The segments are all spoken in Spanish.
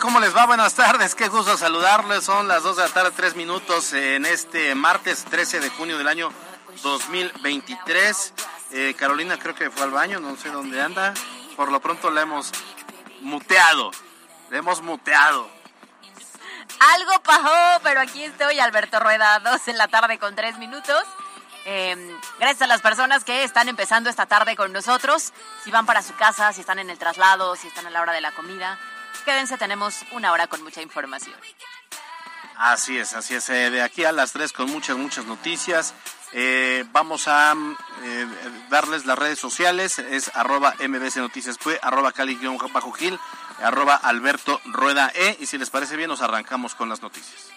¿Cómo les va? Buenas tardes, qué gusto saludarles. Son las 2 de la tarde, 3 minutos en este martes 13 de junio del año 2023. Eh, Carolina creo que fue al baño, no sé dónde anda. Por lo pronto la hemos muteado. La hemos muteado. Algo pasó, pero aquí estoy, Alberto Rueda, 2 en la tarde con 3 minutos. Eh, gracias a las personas que están empezando esta tarde con nosotros. Si van para su casa, si están en el traslado, si están a la hora de la comida, quédense, tenemos una hora con mucha información. Así es, así es. Eh, de aquí a las 3 con muchas, muchas noticias. Eh, vamos a mm, eh, darles las redes sociales. Es arroba mbc noticias arroba cali-bajo gil, arroba alberto rueda e. Y si les parece bien, nos arrancamos con las noticias.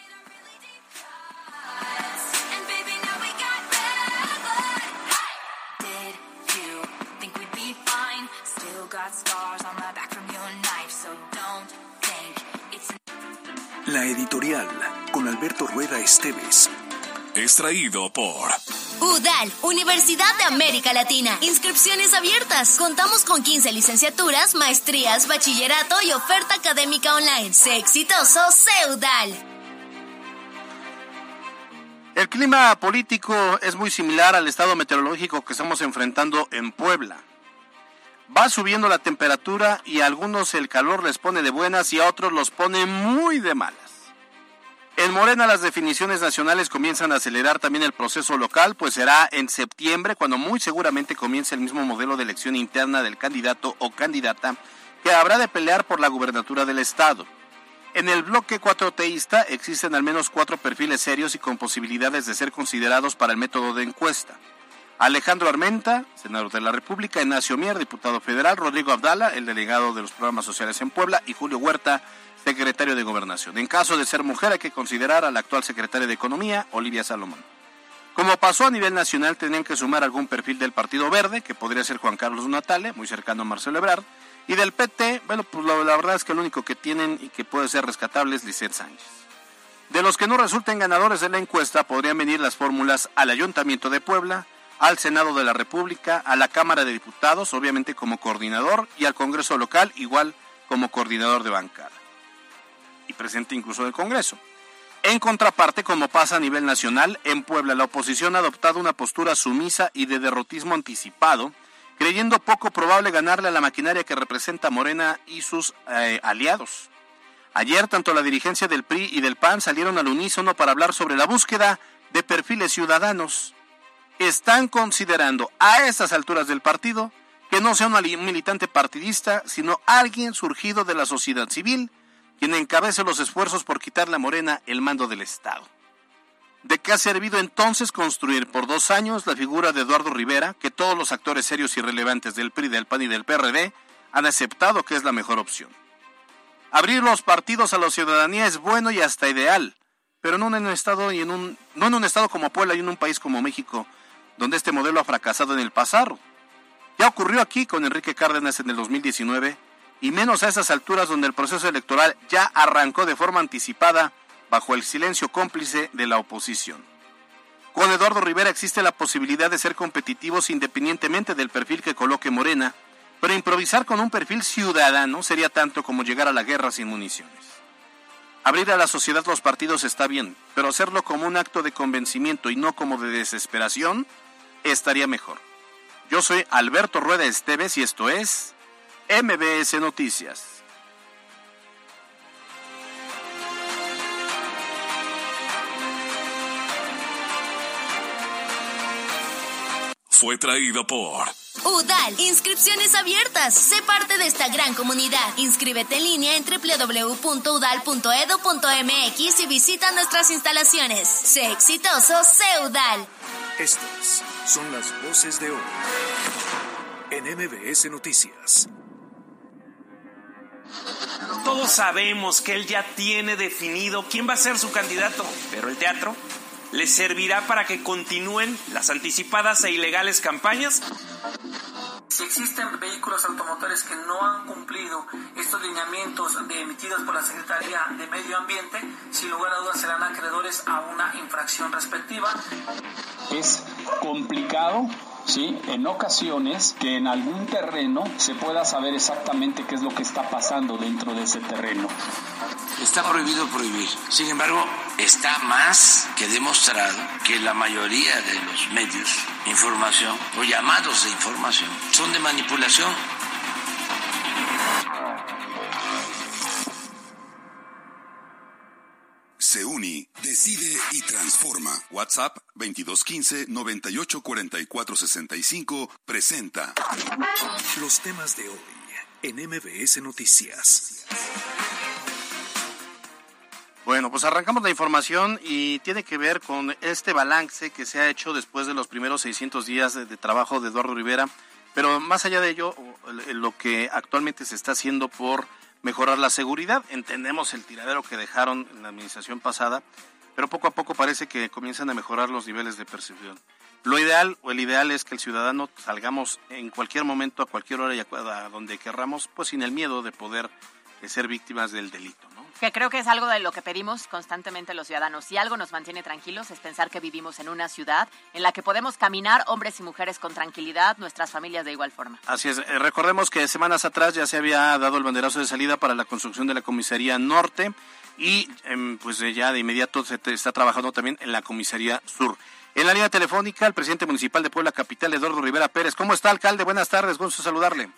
La editorial con Alberto Rueda Esteves. Extraído por UDAL, Universidad de América Latina. Inscripciones abiertas. Contamos con 15 licenciaturas, maestrías, bachillerato y oferta académica online. Sé exitoso, sé UDAL. El clima político es muy similar al estado meteorológico que estamos enfrentando en Puebla. Va subiendo la temperatura y a algunos el calor les pone de buenas y a otros los pone muy de malas. En Morena las definiciones nacionales comienzan a acelerar también el proceso local, pues será en septiembre cuando muy seguramente comience el mismo modelo de elección interna del candidato o candidata que habrá de pelear por la gubernatura del estado. En el bloque cuatroteísta existen al menos cuatro perfiles serios y con posibilidades de ser considerados para el método de encuesta. Alejandro Armenta, senador de la República, Ignacio Mier, diputado federal, Rodrigo Abdala, el delegado de los programas sociales en Puebla, y Julio Huerta, secretario de Gobernación. En caso de ser mujer hay que considerar a la actual secretaria de Economía, Olivia Salomón. Como pasó a nivel nacional, tenían que sumar algún perfil del Partido Verde, que podría ser Juan Carlos Natale, muy cercano a Marcelo Ebrard, y del PT, bueno, pues la, verdad es que lo único que tienen y que puede ser rescatable es Lisette Sánchez. De los que no resulten ganadores de la encuesta, podrían venir las fórmulas al Ayuntamiento de Puebla, al Senado de la República, a la Cámara de Diputados, obviamente como coordinador, y al Congreso local, igual como coordinador de bancada. Y presente incluso del Congreso. En contraparte, como pasa a nivel nacional, en Puebla la oposición ha adoptado una postura sumisa y de derrotismo anticipado, creyendo poco probable ganarle a la maquinaria que representa Morena y sus eh, aliados. Ayer tanto la dirigencia del PRI y del PAN salieron al unísono para hablar sobre la búsqueda de perfiles ciudadanos. Están considerando a estas alturas del partido que no sea un militante partidista, sino alguien surgido de la sociedad civil, quien encabece los esfuerzos por quitarle a Morena el mando del Estado. ¿De qué ha servido entonces construir por dos años la figura de Eduardo Rivera, que todos los actores serios y relevantes del PRI, del PAN y del PRD han aceptado que es la mejor opción? Abrir los partidos a la ciudadanía es bueno y hasta ideal, pero no en un estado y en un no en un estado como Puebla y en un país como México, donde este modelo ha fracasado en el pasado. Ya ocurrió aquí con Enrique Cárdenas en el 2019 y menos a esas alturas donde el proceso electoral ya arrancó de forma anticipada bajo el silencio cómplice de la oposición. Con Eduardo Rivera existe la posibilidad de ser competitivos independientemente del perfil que coloque Morena, pero improvisar con un perfil ciudadano sería tanto como llegar a la guerra sin municiones. Abrir a la sociedad los partidos está bien, pero hacerlo como un acto de convencimiento y no como de desesperación estaría mejor. Yo soy Alberto Rueda Esteves y esto es MBS Noticias. Fue traído por UDAL, inscripciones abiertas. Sé parte de esta gran comunidad. Inscríbete en línea en www.udal.edu.mx y visita nuestras instalaciones. Sé exitoso, sé UDAL. Estas son las voces de hoy en MBS Noticias. Todos sabemos que él ya tiene definido quién va a ser su candidato, pero el teatro le servirá para que continúen las anticipadas e ilegales campañas. Si existen vehículos automotores que no han cumplido estos lineamientos de- emitidos por la Secretaría de Medio Ambiente, sin lugar a dudas serán acreedores a una infracción respectiva. es complicado, ¿sí? En ocasiones que en algún terreno se pueda saber exactamente qué es lo que está pasando dentro de ese terreno. Está prohibido prohibir. Sin embargo, está más que demostrado que la mayoría de los medios información o llamados de información son de manipulación. Seuni decide y transforma. WhatsApp 2215 984465 presenta Los temas de hoy en MBS Noticias. Bueno, pues arrancamos la información y tiene que ver con este balance que se ha hecho después de los primeros 600 días de, trabajo de Eduardo Rivera, pero más allá de ello, el- lo que actualmente se está haciendo por mejorar la seguridad, entendemos el tiradero que dejaron en la administración pasada, pero poco a poco parece que comienzan a mejorar los niveles de percepción. Lo ideal o el ideal es que el ciudadano salgamos en cualquier momento, a cualquier hora y a donde querramos, pues sin el miedo de poder eh, ser víctimas del delito, ¿no? Que creo que es algo de lo que pedimos constantemente los ciudadanos. Si algo nos mantiene tranquilos es pensar que vivimos en una ciudad en la que podemos caminar hombres y mujeres con tranquilidad, nuestras familias de igual forma. Así es. Eh, recordemos que semanas atrás ya se había dado el banderazo de salida para la construcción de la comisaría norte y em, pues eh, ya de inmediato se está trabajando también en la comisaría sur. En la línea telefónica, el presidente municipal de Puebla Capital, Eduardo Rivera Pérez. ¿Cómo está, alcalde? Buenas tardes, gusto saludarle.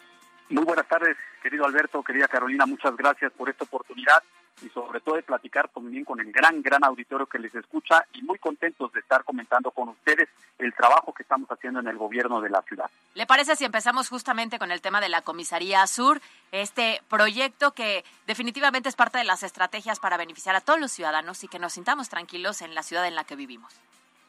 Muy buenas tardes, querido Alberto, querida Carolina, muchas gracias por esta oportunidad y sobre todo de platicar también con el gran, gran auditorio que les escucha y muy contentos de estar comentando con ustedes el trabajo que estamos haciendo en el gobierno de la ciudad. ¿Le parece si empezamos justamente con el tema de la Comisaría Sur? Este proyecto que definitivamente es parte de las estrategias para beneficiar a todos los ciudadanos y que nos sintamos tranquilos en la ciudad en la que vivimos.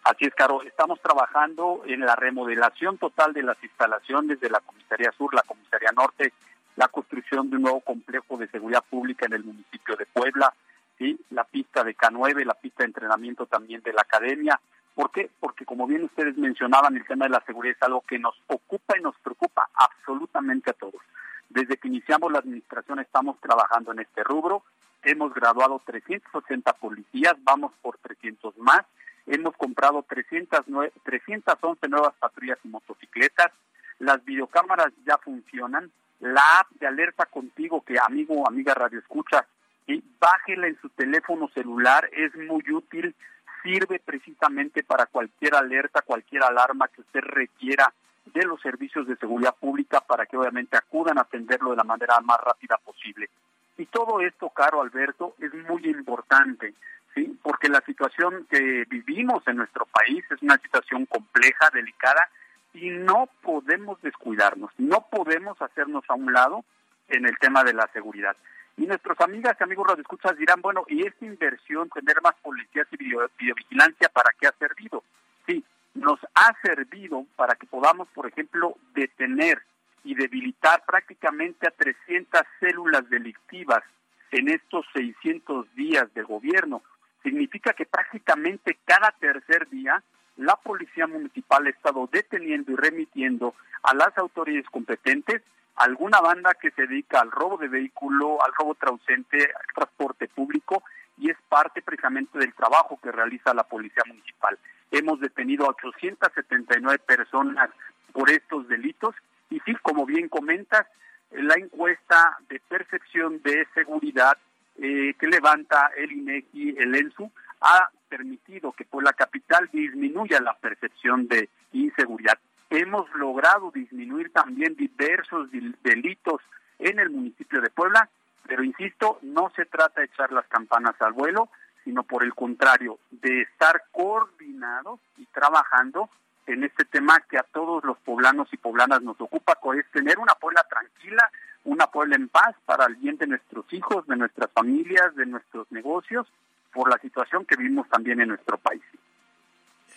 Así es, Caro, estamos trabajando en la remodelación total de las instalaciones de la Comisaría Sur, la Comisaría Norte, la construcción de un nuevo complejo de seguridad pública en el municipio de Puebla, ¿sí? la pista de K9, la pista de entrenamiento también de la academia. ¿Por qué? Porque como bien ustedes mencionaban, el tema de la seguridad es algo que nos ocupa y nos preocupa absolutamente a todos. Desde que iniciamos la administración estamos trabajando en este rubro. Hemos graduado 380 policías, vamos por 300 más. Hemos comprado 309 311 nuevas patrullas y motocicletas. Las videocámaras ya funcionan. La app de alerta contigo, que amigo o amiga radio escucha, y bájela en su teléfono celular, es muy útil, sirve precisamente para cualquier alerta, cualquier alarma que usted requiera de los servicios de seguridad pública para que obviamente acudan a atenderlo de la manera más rápida posible. Y todo esto, caro Alberto, es muy importante, ¿sí? Porque la situación que vivimos en nuestro país es una situación compleja, delicada, y no podemos descuidarnos, no podemos hacernos a un lado en el tema de la seguridad. Y nuestros amigas y amigos radioescuchas dirán, bueno, ¿y esta inversión, tener más policías y video- videovigilancia, para qué ha servido? Sí, nos ha servido para que podamos, por ejemplo, detener y debilitar prácticamente a 300 células delictivas en estos 600 días de gobierno. Significa que prácticamente cada tercer día la Policía Municipal ha estado deteniendo y remitiendo a las autoridades competentes alguna banda que se dedica al robo de vehículo, al robo trausente, al transporte público y es parte precisamente del trabajo que realiza la Policía Municipal. Hemos detenido a 879 personas por estos delitos y sí, como bien comentas, la encuesta de percepción de seguridad eh, que levanta el INEGI, el ENSU, ha permitido que por la capital disminuya la percepción de inseguridad. Hemos logrado disminuir también diversos delitos en el municipio de Puebla, pero insisto, no se trata de echar las campanas al vuelo, sino por el contrario, de estar coordinados y trabajando en este tema que a todos los poblanos y poblanas nos ocupa, es tener una Puebla tranquila, una Puebla en paz para el bien de nuestros hijos, de nuestras familias, de nuestros negocios, por la situación que vivimos también en nuestro país.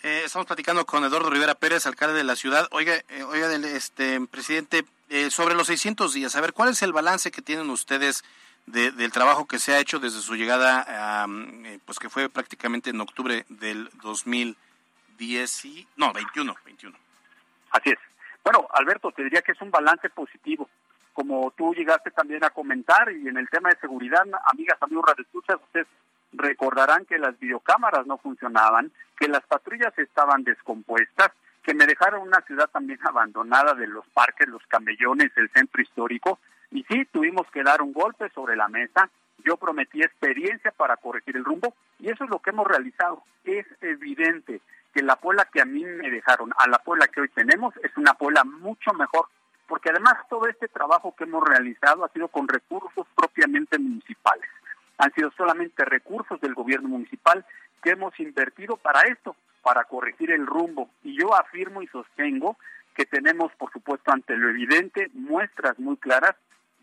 Eh, estamos platicando con Eduardo Rivera Pérez, alcalde de la ciudad. Oiga, eh, oiga este presidente, eh, sobre los 600 días, a ver, ¿cuál es el balance que tienen ustedes del trabajo que se ha hecho desde su llegada, pues que fue prácticamente en octubre del 2010 y, no, 21, 21? Así es. Bueno, Alberto, te diría que es un balance positivo. Como tú llegaste también a comentar, y en el tema de seguridad, amigas, amigos, radioescuchas, ustedes recordarán que las videocámaras no funcionaban, que las patrullas estaban descompuestas, que me dejaron una ciudad también abandonada de los parques, los camellones, el centro histórico. Y sí, tuvimos que dar un golpe sobre la mesa. Yo prometí experiencia para corregir el rumbo y eso es lo que hemos realizado. Es evidente que la Puebla que a mí me dejaron a la Puebla que hoy tenemos es una Puebla mucho mejor, porque además todo este trabajo que hemos realizado ha sido con recursos propiamente municipales han sido solamente recursos del gobierno municipal que hemos invertido para esto, para corregir el rumbo. Y yo afirmo y sostengo que tenemos, por supuesto, ante lo evidente, muestras muy claras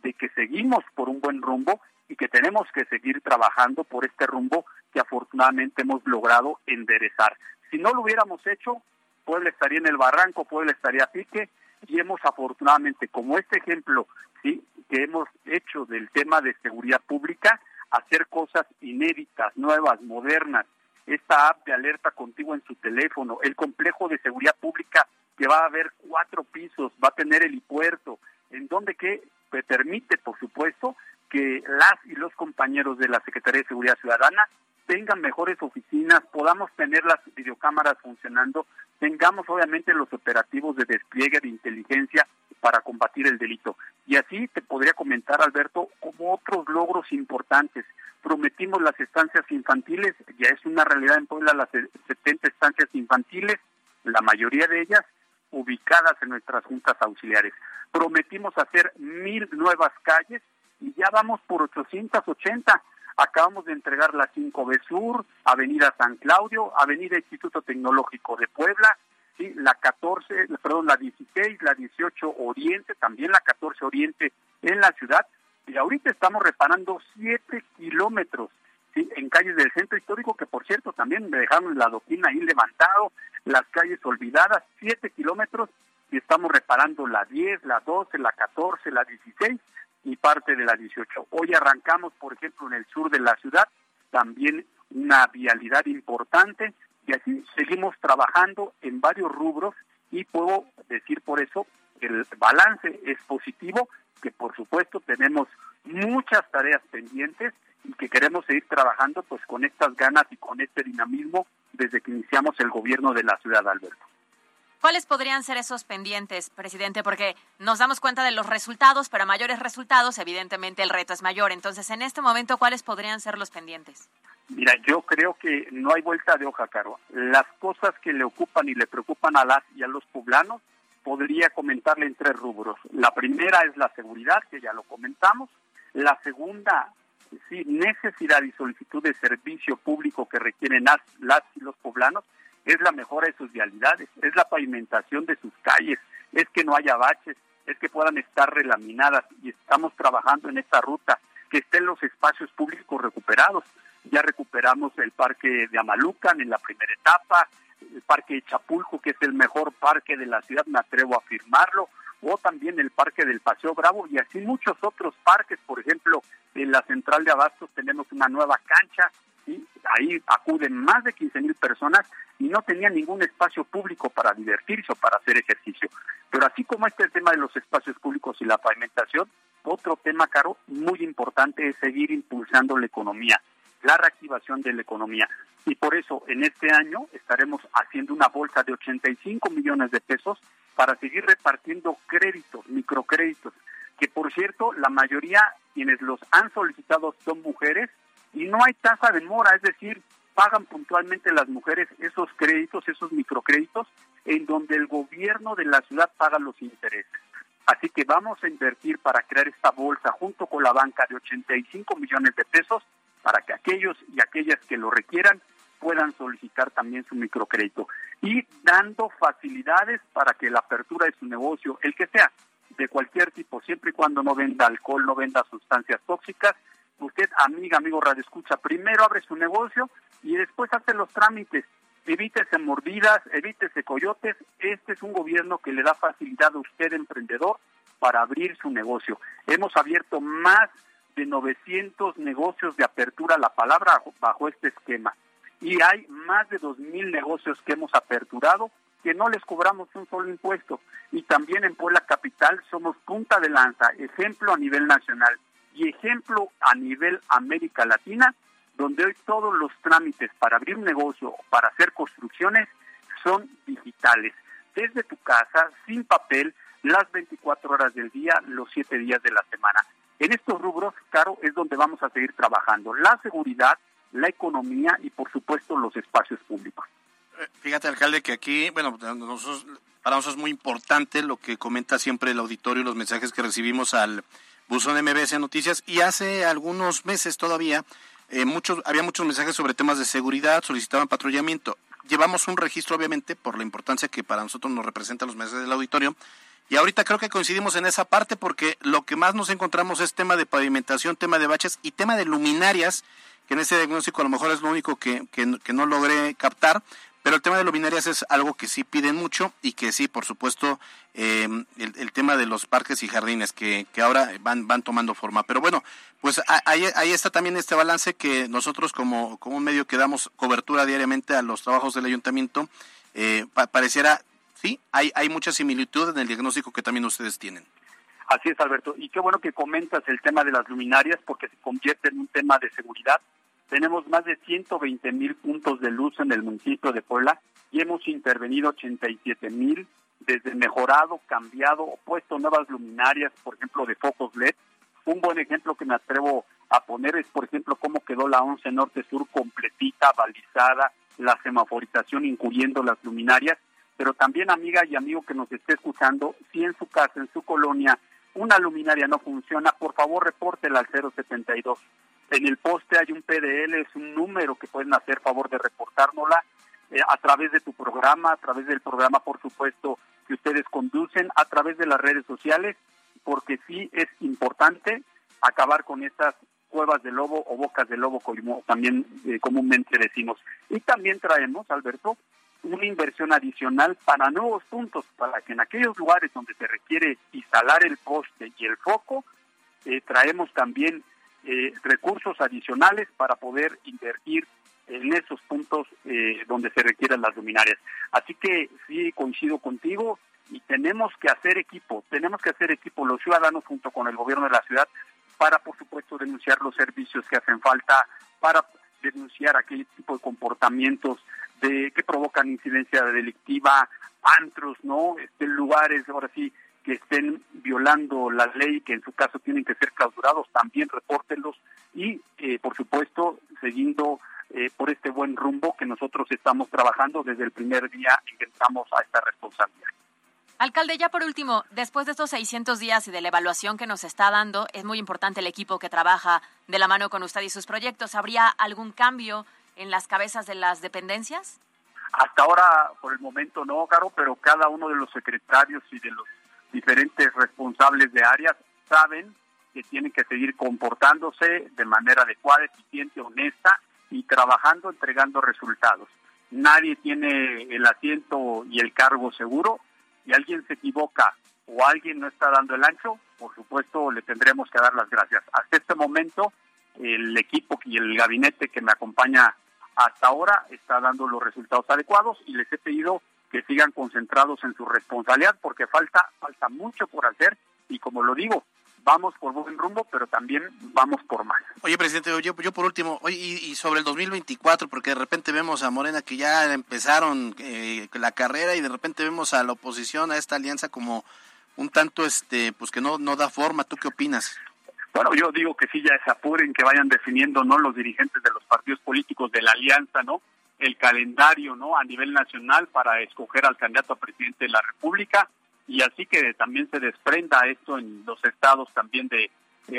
de que seguimos por un buen rumbo y que tenemos que seguir trabajando por este rumbo que afortunadamente hemos logrado enderezar. Si no lo hubiéramos hecho, Puebla estaría en el barranco, Puebla estaría a pique y hemos afortunadamente, como este ejemplo sí que hemos hecho del tema de seguridad pública, hacer cosas inéditas, nuevas, modernas. Esta app de alerta contigo en su teléfono, el complejo de seguridad pública que va a haber cuatro pisos, va a tener helipuerto, en donde que permite, por supuesto, que las y los compañeros de la Secretaría de Seguridad Ciudadana tengan mejores oficinas, podamos tener las videocámaras funcionando, tengamos obviamente los operativos de despliegue de inteligencia para combatir el delito. Y así te podría comentar, Alberto, como otros logros importantes. Prometimos las estancias infantiles, ya es una realidad en Puebla las 70 estancias infantiles, la mayoría de ellas ubicadas en nuestras juntas auxiliares. Prometimos hacer mil nuevas calles y ya vamos por 880 Acabamos de entregar la 5B Sur, Avenida San Claudio, Avenida Instituto Tecnológico de Puebla, sí, la 14, perdón, la 16, la 18 Oriente, también la 14 Oriente en la ciudad. Y ahorita estamos reparando 7 kilómetros en calles del centro histórico, que por cierto también me dejaron la doquina ahí levantado, las calles olvidadas, 7 kilómetros, y estamos reparando la 10, la 12, la 14, la 16 y parte de la 18. Hoy arrancamos, por ejemplo, en el sur de la ciudad, también una vialidad importante y así seguimos trabajando en varios rubros y puedo decir por eso que el balance es positivo, que por supuesto tenemos muchas tareas pendientes y que queremos seguir trabajando pues con estas ganas y con este dinamismo desde que iniciamos el gobierno de la ciudad, Alberto. ¿Cuáles podrían ser esos pendientes, presidente? Porque nos damos cuenta de los resultados, pero a mayores resultados, evidentemente el reto es mayor. Entonces, en este momento, ¿cuáles podrían ser los pendientes? Mira, yo creo que no hay vuelta de hoja, Caro. Las cosas que le ocupan y le preocupan a las y a los poblanos, podría comentarle en tres rubros. La primera es la seguridad, que ya lo comentamos. La segunda, sí, necesidad y solicitud de servicio público que requieren las, las y los poblanos es la mejora de sus vialidades, es la pavimentación de sus calles, es que no haya baches, es que puedan estar relaminadas y estamos trabajando en esta ruta, que estén los espacios públicos recuperados. Ya recuperamos el parque de Amalucan en la primera etapa, el parque de Chapulco, que es el mejor parque de la ciudad, me atrevo a afirmarlo, o también el parque del Paseo Bravo y así muchos otros parques, por ejemplo, en la central de Abastos tenemos una nueva cancha y ahí acuden más de 15 mil personas y no tenían ningún espacio público para divertirse o para hacer ejercicio. Pero así como este tema de los espacios públicos y la pavimentación, otro tema, Caro, muy importante es seguir impulsando la economía, la reactivación de la economía. Y por eso en este año estaremos haciendo una bolsa de 85 millones de pesos para seguir repartiendo créditos, microcréditos, que por cierto la mayoría quienes los han solicitado son mujeres y no hay tasa de mora, es decir, pagan puntualmente las mujeres esos créditos, esos microcréditos, en donde el gobierno de la ciudad paga los intereses. Así que vamos a invertir para crear esta bolsa junto con la banca de 85 millones de pesos para que aquellos y aquellas que lo requieran puedan solicitar también su microcrédito y dando facilidades para que la apertura de su negocio, el que sea, de cualquier tipo, siempre y cuando no venda alcohol, no venda sustancias tóxicas, usted, amiga, amigo Radio Escucha, primero abre su negocio y después hace los trámites. Evítese mordidas, evítese coyotes. Este es un gobierno que le da facilidad a usted, emprendedor, para abrir su negocio. Hemos abierto más de 900 negocios de apertura a la palabra bajo este esquema. Y hay más de 2.000 negocios que hemos aperturado que no les cobramos un solo impuesto. Y también en Puebla Capital somos punta de lanza, ejemplo a nivel nacional y ejemplo a nivel América Latina, donde hoy todos los trámites para abrir un negocio para hacer construcciones son digitales. Desde tu casa, sin papel, las 24 horas del día, los 7 días de la semana. En estos rubros, claro, es donde vamos a seguir trabajando. La seguridad, la economía y, por supuesto, los espacios públicos. Fíjate, alcalde, que aquí, bueno, nosotros, para nosotros es muy importante lo que comenta siempre el auditorio los mensajes que recibimos al buzón MBS Noticias. Y hace algunos meses todavía eh, muchos, había muchos mensajes sobre temas de seguridad, solicitaban patrullamiento. Llevamos un registro, obviamente, por la importancia que para nosotros nos representan los mensajes del auditorio. Y ahorita creo que coincidimos en esa parte porque lo que más nos encontramos es tema de pavimentación, tema de baches y tema de luminarias, que en ese diagnóstico a lo mejor es lo único que, que, que no logré captar, pero el tema de luminarias es algo que sí piden mucho y que sí, por supuesto, eh, el, tema de los parques y jardines que, que ahora van, van tomando forma. Pero bueno, pues ahí, ahí está también este balance que nosotros como, como un medio que damos cobertura diariamente a los trabajos del ayuntamiento, eh, pareciera, sí, hay, hay mucha similitud en el diagnóstico que también ustedes tienen. Así es, Alberto. Y qué bueno que comentas el tema de las luminarias porque se convierte en un tema de seguridad tenemos más de 120 mil puntos de luz en el municipio de Puebla y hemos intervenido 87 mil, desde mejorado, cambiado puesto nuevas luminarias, por ejemplo, de focos LED. Un buen ejemplo que me atrevo a poner es, por ejemplo, cómo quedó la 11 Norte-Sur completita, balizada, la semaforización incluyendo las luminarias. Pero también, amiga y amigo que nos esté escuchando, si en su casa, en su colonia, una luminaria no funciona, por favor repórtela al 072. En el poste hay un PDL, es un número que pueden hacer favor de reportárnosla eh, a través de tu programa, a través del programa, por supuesto, que ustedes conducen, a través de las redes sociales, porque sí es importante acabar con estas cuevas de lobo o bocas de lobo, como también eh, comúnmente decimos. Y también traemos, Alberto, una inversión adicional para nuevos puntos, para que en aquellos lugares donde se requiere instalar el poste y el foco, eh, traemos también eh, recursos adicionales para poder invertir en esos puntos eh, donde se requieran las luminarias. Así que sí coincido contigo y tenemos que hacer equipo, tenemos que hacer equipo los ciudadanos junto con el gobierno de la ciudad para, por supuesto, denunciar los servicios que hacen falta, para denunciar aquel tipo de comportamientos de que provocan incidencia delictiva, antros, ¿no? Este, lugares, ahora sí, que estén violando la ley, que en su caso tienen que ser clausurados, también repórtenlos y, eh, por supuesto, siguiendo eh, por este buen rumbo que nosotros estamos trabajando desde el primer día en que entramos a esta responsabilidad. Alcalde, ya por último, después de estos 600 días y de la evaluación que nos está dando, es muy importante el equipo que trabaja de la mano con usted y sus proyectos. ¿Habría algún cambio en las cabezas de las dependencias? Hasta ahora, por el momento no, Caro, pero cada uno de los secretarios y de los diferentes responsables de áreas saben que tienen que seguir comportándose de manera adecuada, eficiente, honesta y trabajando, entregando resultados. Nadie tiene el asiento y el cargo seguro y alguien se equivoca o alguien no está dando el ancho, por supuesto le tendremos que dar las gracias. Hasta este momento el equipo y el gabinete que me acompaña hasta ahora está dando los resultados adecuados y les he pedido que sigan concentrados en su responsabilidad porque falta falta mucho por hacer y como lo digo vamos por buen rumbo pero también vamos por más oye presidente yo, yo por último oye y, sobre el 2024 porque de repente vemos a Morena que ya empezaron eh, la carrera y de repente vemos a la oposición a esta alianza como un tanto este pues que no no da forma tú qué opinas Bueno, yo digo que sí, ya se apuren, que vayan definiendo, ¿no? Los dirigentes de los partidos políticos de la alianza, ¿no? El calendario, ¿no? A nivel nacional para escoger al candidato a presidente de la República y así que también se desprenda esto en los estados también de,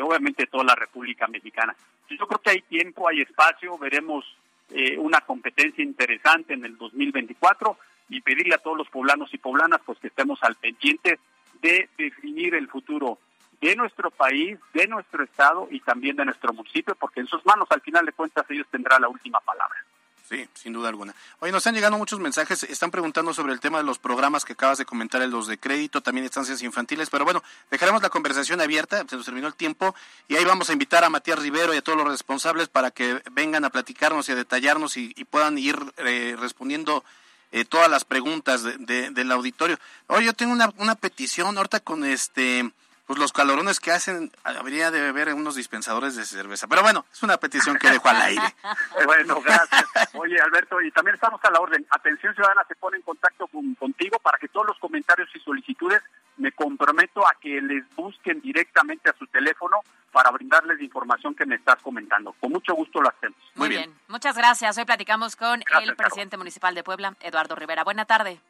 obviamente toda la República Mexicana. Yo creo que hay tiempo, hay espacio, veremos eh, una competencia interesante en el 2024 y pedirle a todos los poblanos y poblanas pues que estemos al pendiente de definir el futuro de nuestro país, de nuestro estado y también de nuestro municipio, porque en sus manos al final de cuentas ellos tendrán la última palabra. Sí, sin duda alguna. Oye, nos están llegando muchos mensajes, están preguntando sobre el tema de los programas que acabas de comentar, los de crédito, también estancias infantiles, pero bueno, dejaremos la conversación abierta, se nos terminó el tiempo, y ahí vamos a invitar a Matías Rivero y a todos los responsables para que vengan a platicarnos y a detallarnos y, puedan ir eh, respondiendo eh, todas las preguntas del auditorio. Oye, yo tengo una, una petición ahorita con este pues los calorones que hacen, habría de beber unos dispensadores de cerveza. Pero bueno, es una petición que dejo al aire. bueno, gracias. Oye, Alberto, y también estamos a la orden. Atención Ciudadana se pone en contacto contigo para que todos los comentarios y solicitudes me comprometo a que les busquen directamente a su teléfono para brindarles la información que me estás comentando. Con mucho gusto lo hacemos. Muy, bien. muchas gracias. Hoy platicamos con el presidente municipal de Puebla, Eduardo Rivera. Buena tarde.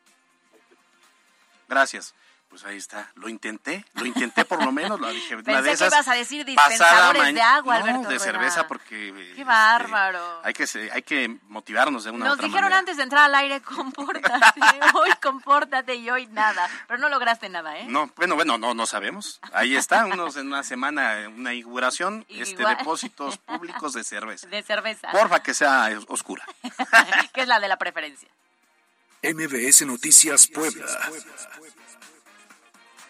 Gracias pues ahí está. Lo intenté, lo intenté por lo menos. Lo dije, Pensé de esas que ibas a decir dispensadores de agua, Alberto. No, de cerveza porque... Qué este, bárbaro. hay, que, hay que motivarnos de una Nos otra dijeron antes de entrar al aire, compórtate, hoy compórtate y hoy nada. Pero no lograste nada, ¿eh? No, bueno, bueno, no, no sabemos. Ahí está, unos en una semana, una inauguración, este depósitos públicos de cerveza. De cerveza. Porfa, que sea oscura. que es la de la preferencia. MBS Noticias Puebla.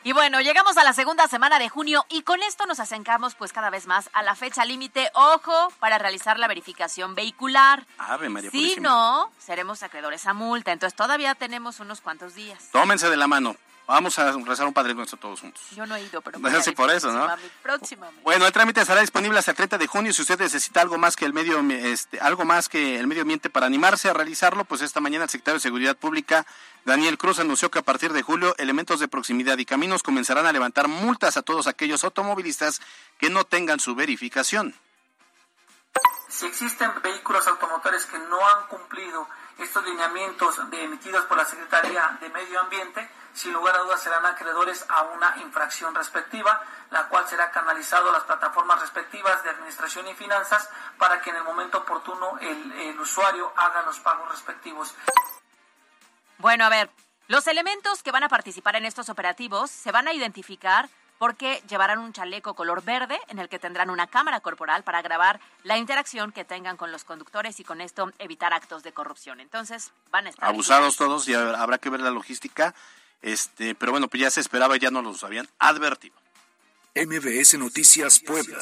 Y bueno, llegamos a la segunda semana de junio y con esto nos acercamos pues cada vez más a la fecha límite, ojo, para realizar la verificación vehicular. Ave María Si no, seremos acreedores a multa, entonces todavía tenemos unos cuantos días. Tómense de la mano. Vamos a rezar un Padre Nuestro todos juntos. Yo no he ido, pero... No sé por eso, ¿no? Próximamente. Bueno, el trámite estará disponible hasta el 30 de junio. Si usted necesita algo más que el medio, este, algo más que el medio ambiente para animarse a realizarlo, pues esta mañana el secretario de Seguridad Pública, Daniel Cruz, anunció que a partir de julio, elementos de proximidad y caminos comenzarán a levantar multas a todos aquellos automovilistas que no tengan su verificación. Si existen vehículos automotores que no han cumplido estos lineamientos emitidos por la Secretaría de Medio Ambiente, sin lugar a dudas serán acreedores a una infracción respectiva, la cual será canalizado a las plataformas respectivas de administración y finanzas para que en el momento oportuno el, el usuario haga los pagos respectivos. Bueno, a ver, los elementos que van a participar en estos operativos se van a identificar porque llevarán un chaleco color verde en el que tendrán una cámara corporal para grabar la interacción que tengan con los conductores y con esto evitar actos de corrupción. Entonces, van a estar abusados todos y habrá que ver la logística este, pero bueno, pues ya se esperaba, ya no los habían advertido. MBS Noticias Puebla.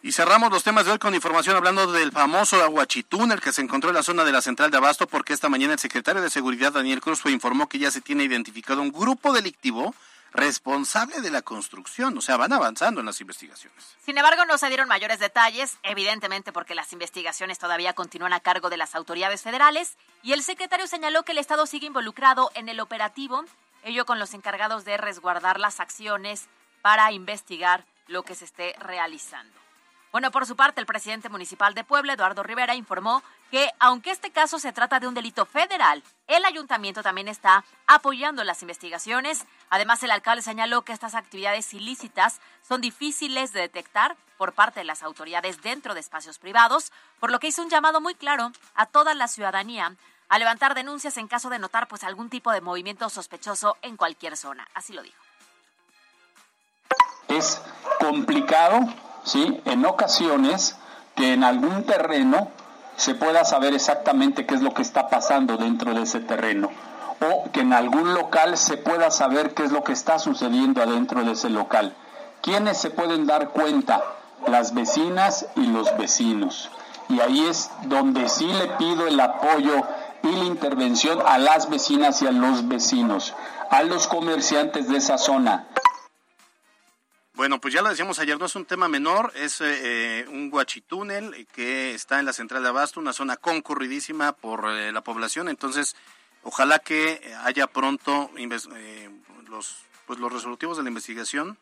Y cerramos los temas de hoy con información hablando del famoso aguachitúnel que se encontró en la zona de la central de Abasto, porque esta mañana el secretario de Seguridad, Daniel Cruz, informó que ya se tiene identificado un grupo delictivo responsable de la construcción, o sea, van avanzando en las investigaciones. Sin embargo, no se dieron mayores detalles, evidentemente porque las investigaciones todavía continúan a cargo de las autoridades federales, y el secretario señaló que el Estado sigue involucrado en el operativo, ello con los encargados de resguardar las acciones para investigar lo que se esté realizando. Bueno, por su parte, el presidente municipal de Puebla, Eduardo Rivera, informó que aunque este caso se trata de un delito federal, el ayuntamiento también está apoyando las investigaciones. Además, el alcalde señaló que estas actividades ilícitas son difíciles de detectar por parte de las autoridades dentro de espacios privados, por lo que hizo un llamado muy claro a toda la ciudadanía a levantar denuncias en caso de notar pues algún tipo de movimiento sospechoso en cualquier zona. Así lo dijo. Es complicado ¿sí? En ocasiones que en algún terreno se pueda saber exactamente qué es lo que está pasando dentro de ese terreno o que en algún local se pueda saber qué es lo que está sucediendo adentro de ese local. ¿Quiénes se pueden dar cuenta? Las vecinas y los vecinos. Y ahí es donde sí le pido el apoyo y la intervención a las vecinas y a los vecinos, a los comerciantes de esa zona. Bueno, pues ya lo decíamos ayer, no es un tema menor, es eh, un guachitúnel que está en la central de Abasto, una zona concurridísima por eh, la población, entonces ojalá que haya pronto eh, los, pues los resolutivos de la investigación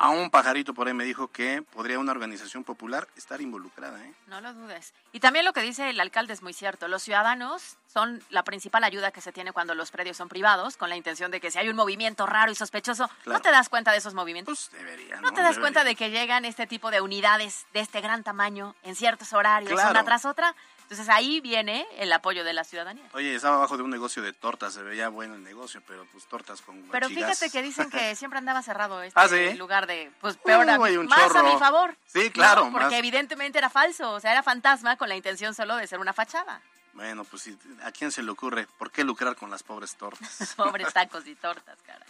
A un pajarito por ahí me dijo que podría una organización popular estar involucrada. ¿eh? No lo dudes. Y también lo que dice el alcalde es muy cierto. Los ciudadanos son la principal ayuda que se tiene cuando los predios son privados, con la intención de que si hay un movimiento raro y sospechoso, Claro. no te das cuenta de esos movimientos. Pues debería, no te das cuenta de que llegan este tipo de unidades de este gran tamaño en ciertos horarios, Claro. una tras otra. Entonces ahí viene el apoyo de la ciudadanía. Oye, estaba abajo de un negocio de tortas, se veía bueno el negocio, pero pues tortas con Pero guachigas. fíjate que dicen que siempre andaba cerrado este ¿Ah, sí? lugar de, pues peor, a- un más a chorro. mi favor. Sí, claro, ¿no? Porque más. evidentemente era falso, o sea, era fantasma con la intención solo de ser una fachada. Bueno, pues sí, ¿a quién se le ocurre? ¿Por qué lucrar con las pobres tortas? Pobres tacos y tortas, cara.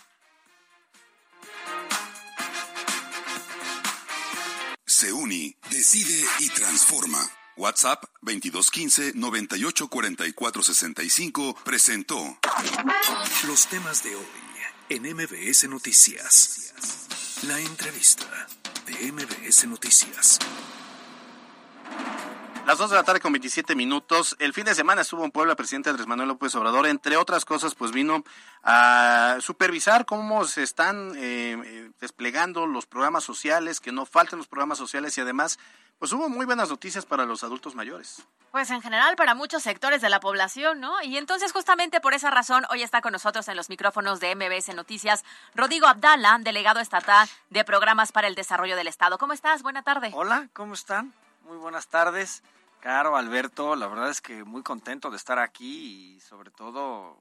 Se uni, decide y transforma. WhatsApp 2215 984465 presentó Los temas de hoy en MBS Noticias. La entrevista de MBS Noticias. Las 2 de la tarde con 27 minutos. El fin de semana estuvo en Puebla el presidente Andrés Manuel López Obrador. Entre otras cosas, pues vino a supervisar cómo se están eh, eh, desplegando los programas sociales, que no falten los programas sociales y además, pues hubo muy buenas noticias para los adultos mayores. Pues en general para muchos sectores de la población, ¿no? Y entonces justamente por esa razón hoy está con nosotros en los micrófonos de MBS Noticias Rodrigo Abdala, delegado estatal de programas para el desarrollo del Estado. ¿Cómo estás? Buena tarde. Hola, ¿cómo están? Muy buenas tardes. Caro, Alberto, la verdad es que muy contento de estar aquí y sobre todo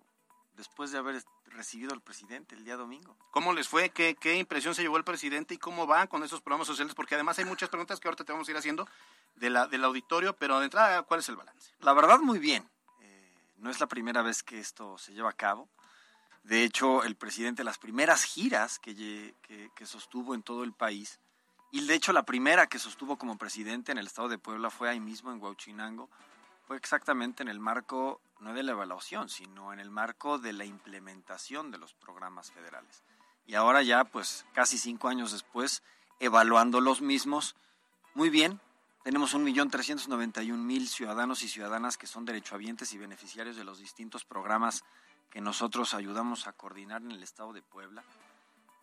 después de haber recibido al presidente el día domingo. ¿Cómo les fue? ¿Qué, ¿Qué impresión se llevó el presidente y cómo van con esos programas sociales? Porque además hay muchas preguntas que ahorita te vamos a ir haciendo de la, del auditorio, pero de entrada, ¿cuál es el balance? La verdad, muy bien. Eh, no es la primera vez que esto se lleva a cabo. De hecho, el presidente, las primeras giras que, que, que sostuvo en todo el país, y de hecho la primera que sostuvo como presidente en el estado de Puebla fue ahí mismo en Huachinango, fue exactamente en el marco, no de la evaluación, sino en el marco de la implementación de los programas federales. Y ahora ya, pues casi cinco años después, evaluando los mismos, muy bien, tenemos 1.391.000 ciudadanos y ciudadanas que son derechohabientes y beneficiarios de los distintos programas que nosotros ayudamos a coordinar en el estado de Puebla.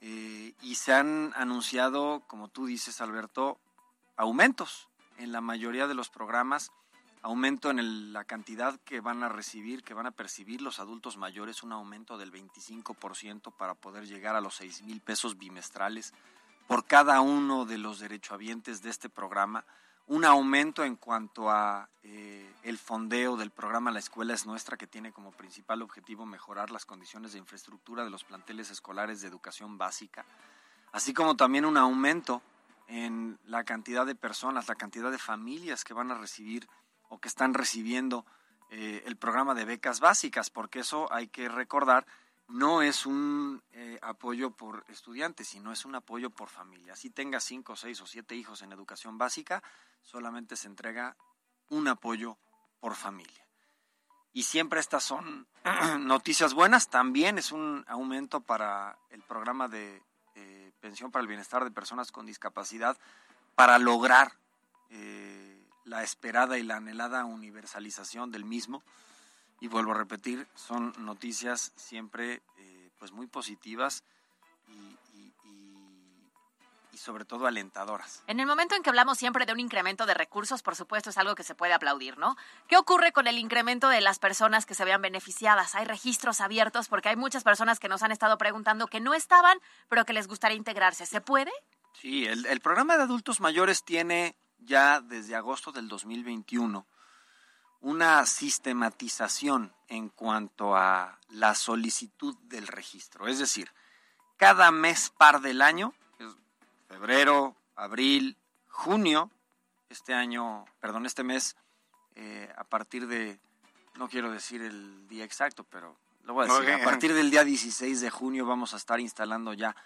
Eh, y se han anunciado, como tú dices, Alberto, aumentos en la mayoría de los programas, aumento en la cantidad que van a recibir, que van a percibir los adultos mayores, un aumento del 25% para poder llegar a los 6 mil pesos bimestrales por cada uno de los derechohabientes de este programa, un aumento en cuanto a eh, el fondeo del programa La Escuela es Nuestra, que tiene como principal objetivo mejorar las condiciones de infraestructura de los planteles escolares de educación básica, así como también un aumento en la cantidad de personas, la cantidad de familias que van a recibir o que están recibiendo eh, el programa de becas básicas, porque eso hay que recordar, no es un eh, apoyo por estudiantes, sino es un apoyo por familia. Si tenga cinco, seis o siete hijos en educación básica, solamente se entrega un apoyo por familia. Y siempre estas son noticias buenas. También es un aumento para el programa de eh, pensión para el bienestar de personas con discapacidad para lograr la esperada y la anhelada universalización del mismo. Y vuelvo a repetir, son noticias siempre eh, pues muy positivas y, y- sobre todo alentadoras. En el momento en que hablamos siempre de un incremento de recursos, por supuesto es algo que se puede aplaudir, ¿no? ¿Qué ocurre con el incremento de las personas que se vean beneficiadas? Hay registros abiertos porque hay muchas personas que nos han estado preguntando que no estaban, pero que les gustaría integrarse. ¿Se puede? Sí, el, el programa de adultos mayores tiene ya desde agosto del 2021 una sistematización en cuanto a la solicitud del registro. Es decir, cada mes par del año, es febrero, abril, junio, este año, perdón, este mes, eh, a partir de, no quiero decir el día exacto, pero lo voy a decir, a partir del día 16 de junio vamos a estar instalando ya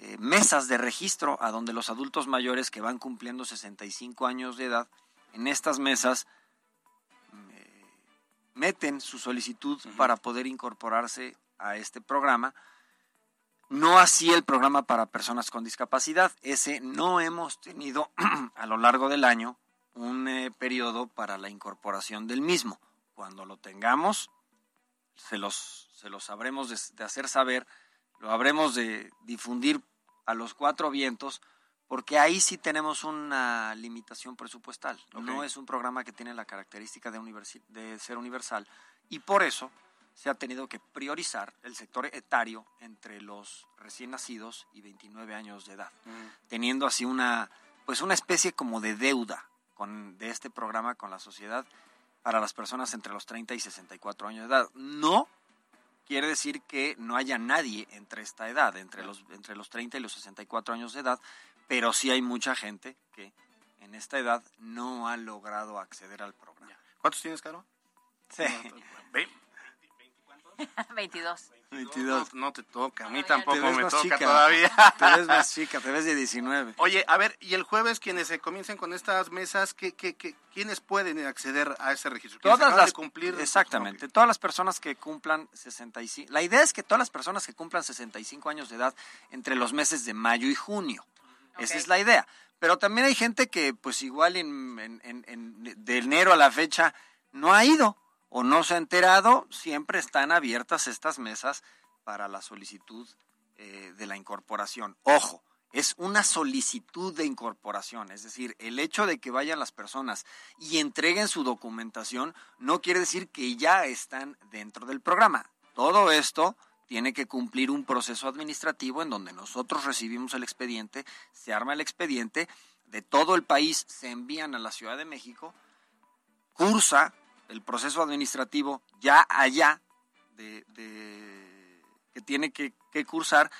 eh, mesas de registro a donde los adultos mayores que van cumpliendo 65 años de edad, en estas mesas eh, meten su solicitud para poder incorporarse a este programa. No así el programa para personas con discapacidad. Ese no hemos tenido a lo largo del año un eh, periodo para la incorporación del mismo. Cuando lo tengamos, se los, se los habremos de, de hacer saber, lo habremos de difundir a los cuatro vientos, porque ahí sí tenemos una limitación presupuestal. No es un programa que tiene la característica de, universi- de ser universal y por eso se ha tenido que priorizar el sector etario entre los recién nacidos y 29 años de edad, teniendo así una pues una especie como de deuda con, de este programa con la sociedad para las personas entre los 30 y 64 años de edad. No quiere decir que no haya nadie entre esta edad, entre los, entre los 30 y los 64 años de edad, pero sí hay mucha gente que en esta edad no ha logrado acceder al programa. ¿Cuántos tienes, Caro? Sí. Ve- 22. 22. No, no te toca, a mí Todavía tampoco me toca chica. todavía. Te ves más chica, te ves de 19. Oye, a ver, y el jueves quienes se comiencen con estas mesas, ¿qué, qué, qué, quiénes pueden acceder a ese registro? ¿Quiénes Todas las de cumplir? Exactamente, todas las personas que cumplan 65. La idea es que todas las personas que cumplan 65 años de edad entre los meses de mayo y junio. Esa es la idea. Pero también hay gente que, pues igual en, en- en- en- de enero a la fecha no ha ido o no se ha enterado. Siempre están abiertas estas mesas para la solicitud eh, de la incorporación. Ojo, es una solicitud de incorporación, es decir, el hecho de que vayan las personas y entreguen su documentación no quiere decir que ya están dentro del programa. Todo esto tiene que cumplir un proceso administrativo en donde nosotros recibimos el expediente, se arma el expediente, de todo el país se envían a la Ciudad de México, cursa el proceso administrativo ya allá de, que tiene que, que cursar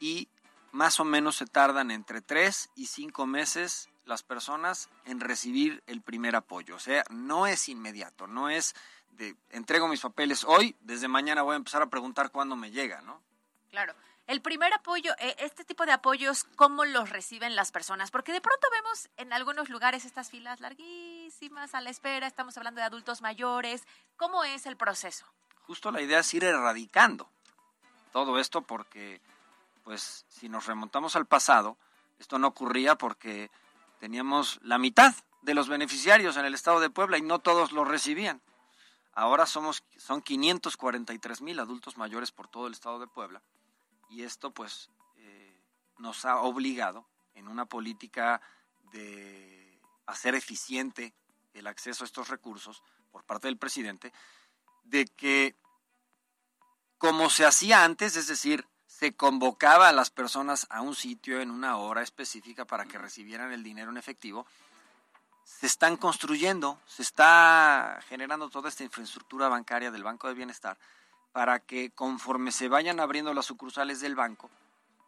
y más o menos se tardan entre tres y cinco meses las personas en recibir el primer apoyo. O sea, no es inmediato, no es de entrego mis papeles hoy, desde mañana voy a empezar a preguntar cuándo me llega, ¿no? Claro. El primer apoyo, eh, este tipo de apoyos, ¿cómo los reciben las personas? Porque de pronto vemos en algunos lugares estas filas larguísimas a la espera, estamos hablando de adultos mayores. ¿Cómo es el proceso? Justo la idea es ir erradicando todo esto porque, pues, si nos remontamos al pasado, esto no ocurría porque teníamos la mitad de los beneficiarios en el estado de Puebla y no todos lo recibían. Ahora somos, son 543 mil adultos mayores por todo el estado de Puebla y esto pues eh, nos ha obligado en una política de hacer eficiente el acceso a estos recursos por parte del presidente, de que como se hacía antes, es decir, se convocaba a las personas a un sitio en una hora específica para que recibieran el dinero en efectivo, se están construyendo, se está generando toda esta infraestructura bancaria del Banco de Bienestar para que conforme se vayan abriendo las sucursales del banco,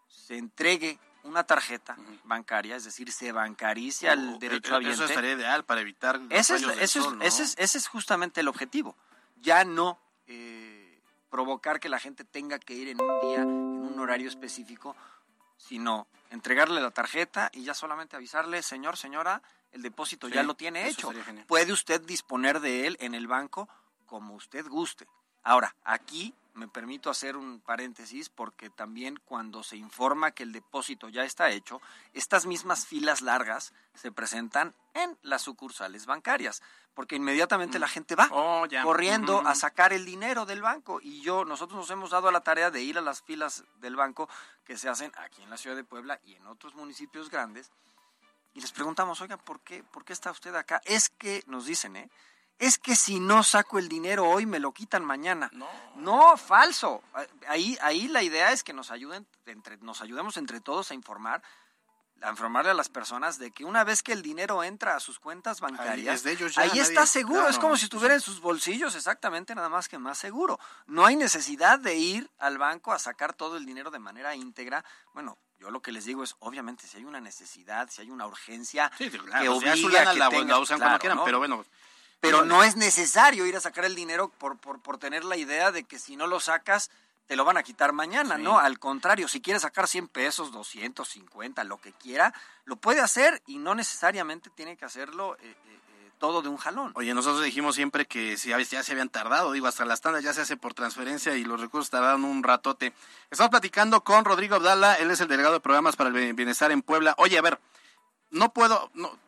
se entregue una tarjeta bancaria, es decir, se bancarice al Oh, derecho eh, habiente. Eso estaría ideal para evitar los Ese es, del ese es- sol, ¿no? ese es- ese es justamente el objetivo. Ya no eh, provocar que la gente tenga que ir en un día, en un horario específico, sino entregarle la tarjeta y ya solamente avisarle, señor, señora, el depósito Sí, ya lo tiene eso hecho. Puede usted disponer de él en el banco como usted guste. Ahora, aquí me permito hacer un paréntesis porque también cuando se informa que el depósito ya está hecho, estas mismas filas largas se presentan en las sucursales bancarias, porque inmediatamente la gente va Oh, corriendo a sacar el dinero del banco y yo nosotros nos hemos dado a la tarea de ir a las filas del banco que se hacen aquí en la ciudad de Puebla y en otros municipios grandes y les preguntamos, oiga, ¿por qué, ¿por qué está usted acá? Es que, nos dicen, ¿eh? Es que si no saco el dinero hoy, me lo quitan mañana. No, falso. Ahí, ahí la idea es que nos ayuden, entre, nos ayudemos entre todos a informar, a informarle a las personas de que una vez que el dinero entra a sus cuentas bancarias, de ellos ya, ahí está seguro. es como si estuviera en sus bolsillos, exactamente, nada más que más seguro. No hay necesidad de ir al banco a sacar todo el dinero de manera íntegra. Bueno, yo lo que les digo es, obviamente, si hay una necesidad, si hay una urgencia Sí, que obliga que la, tenga- la usan claro, quieran, ¿no? pero bueno. Pero no es necesario ir a sacar el dinero por, por, por tener la idea de que si no lo sacas, te lo van a quitar mañana, Sí. ¿no? Al contrario, si quiere sacar 100 pesos, 250, lo que quiera, lo puede hacer y no necesariamente tiene que hacerlo eh, eh, eh, todo de un jalón. Oye, nosotros dijimos siempre que si ya, ya se habían tardado, digo, hasta las tandas ya se hace por transferencia y los recursos tardaron un ratote. Estamos platicando con Rodrigo Abdala, él es el delegado de programas para el bienestar en Puebla. Oye, a ver, no puedo, no,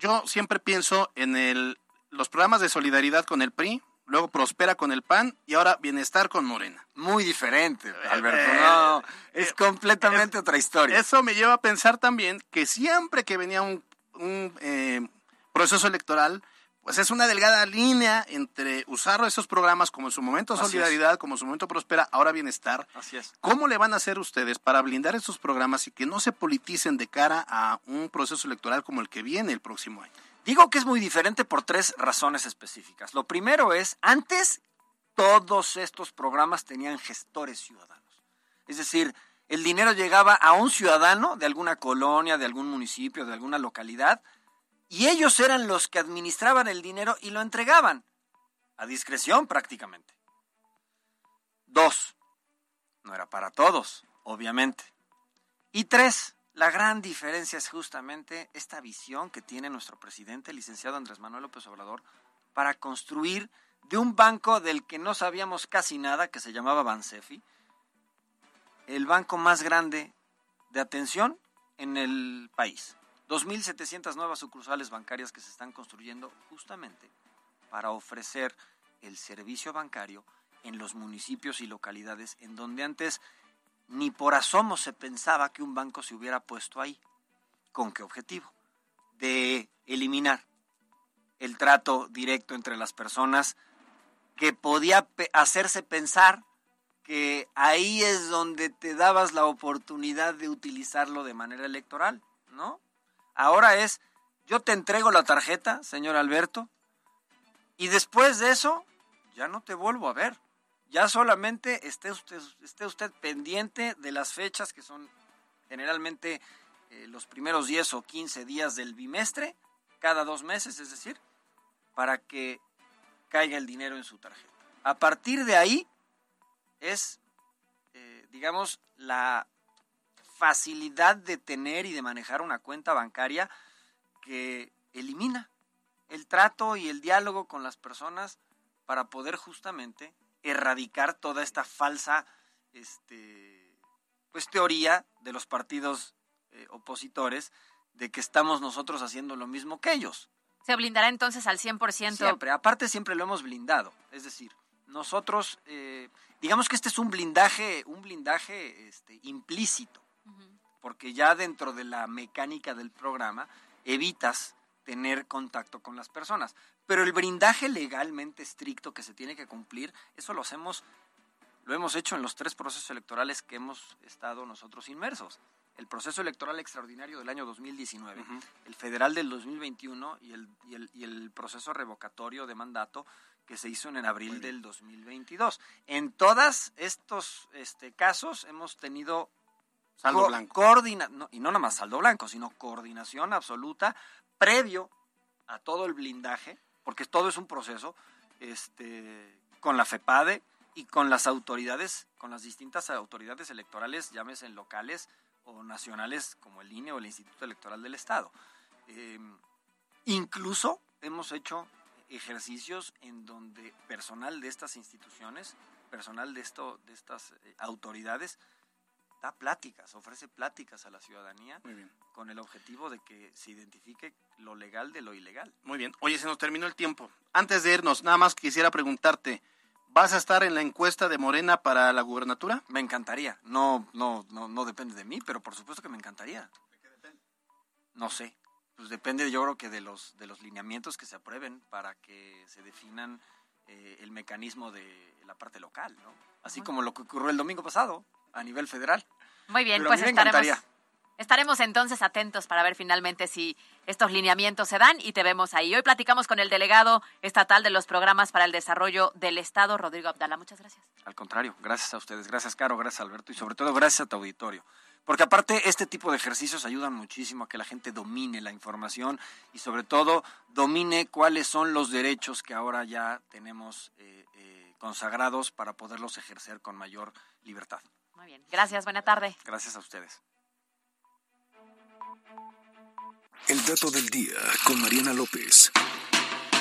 yo siempre pienso en el, los programas de solidaridad con el PRI, luego prospera con el PAN y ahora bienestar con Morena. Muy diferente, Alberto. eh, no, es completamente otra historia. Eso me lleva a pensar también que siempre que venía un, un, eh, proceso electoral, pues es una delgada línea entre usar esos programas como en su momento Así. Solidaridad, como en su momento Prospera, ahora Bienestar. Así es. ¿Cómo le van a hacer ustedes para blindar esos programas y que no se politicen de cara a un proceso electoral como el que viene el próximo año? Digo que es muy diferente por tres razones específicas. Lo primero es, antes todos estos programas tenían gestores ciudadanos. Es decir, el dinero llegaba a un ciudadano de alguna colonia, de algún municipio, de alguna localidad, y ellos eran los que administraban el dinero y lo entregaban, a discreción prácticamente. Dos, no era para todos, obviamente. Y tres, la gran diferencia es justamente esta visión que tiene nuestro presidente, el licenciado Andrés Manuel López Obrador, para construir de un banco del que no sabíamos casi nada, que se llamaba Bansefi, el banco más grande de atención en el país. 2.700 nuevas sucursales bancarias que se están construyendo justamente para ofrecer el servicio bancario en los municipios y localidades en donde antes ni por asomo se pensaba que un banco se hubiera puesto ahí. ¿Con qué objetivo? De eliminar el trato directo entre las personas que podía hacerse pensar que ahí es donde te dabas la oportunidad de utilizarlo de manera electoral, ¿no? Ahora es, yo te entrego la tarjeta, señor Alberto, y después de eso, ya no te vuelvo a ver. Ya solamente esté usted, esté usted pendiente de las fechas que son generalmente eh, los primeros 10 o 15 días del bimestre, cada dos meses, es decir, para que caiga el dinero en su tarjeta. A partir de ahí es, eh, digamos, la facilidad de tener y de manejar una cuenta bancaria que elimina el trato y el diálogo con las personas para poder justamente erradicar toda esta falsa este, pues, teoría de los partidos eh, opositores de que estamos nosotros haciendo lo mismo que ellos. Se blindará entonces al 100%. Siempre, aparte siempre lo hemos blindado. Es decir, nosotros, eh, digamos que este es un blindaje, un blindaje este, implícito, porque ya dentro de la mecánica del programa evitas tener contacto con las personas. Pero el blindaje legalmente estricto que se tiene que cumplir, eso lo hacemos, lo hemos hecho en los tres procesos electorales que hemos estado nosotros inmersos. El proceso electoral extraordinario del año 2019, el federal del 2021 y el, y, el, y el proceso revocatorio de mandato que se hizo en abril del 2022. En todos estos este, casos hemos tenido Saldo co- blanco. coordina- no, y no nada más saldo blanco, sino coordinación absoluta previo a todo el blindaje, porque todo es un proceso, este, con la FEPADE y con las autoridades, con las distintas autoridades electorales, llámese locales o nacionales como el INE o el Instituto Electoral del Estado. Eh, incluso hemos hecho ejercicios en donde personal de estas instituciones, personal de, esto, de estas eh, autoridades, da pláticas, ofrece pláticas a la ciudadanía con el objetivo de que se identifique lo legal de lo ilegal. Muy bien. Oye, se nos terminó el tiempo. Antes de irnos, nada más quisiera preguntarte, ¿vas a estar en la encuesta de Morena para la gubernatura? Me encantaría. No, no, no, no depende de mí, pero por supuesto que me encantaría. No sé. Pues depende, yo creo que de los de los lineamientos que se aprueben para que se definan eh, el mecanismo de la parte local, ¿no? Así como lo que ocurrió el domingo pasado a nivel federal. Muy bien, Pero a pues mí me estaremos, encantaría. Estaremos entonces atentos para ver finalmente si estos lineamientos se dan y te vemos ahí. Hoy platicamos con el delegado estatal de los programas para el desarrollo del Estado, Rodrigo Abdala. Muchas gracias. Al contrario, gracias a ustedes, gracias Caro, gracias Alberto y sobre todo gracias a tu auditorio. Porque aparte este tipo de ejercicios ayudan muchísimo a que la gente domine la información y sobre todo domine cuáles son los derechos que ahora ya tenemos eh, eh, consagrados para poderlos ejercer con mayor libertad. Muy bien, gracias, buena tarde. Gracias a ustedes. El dato del día con Mariana López.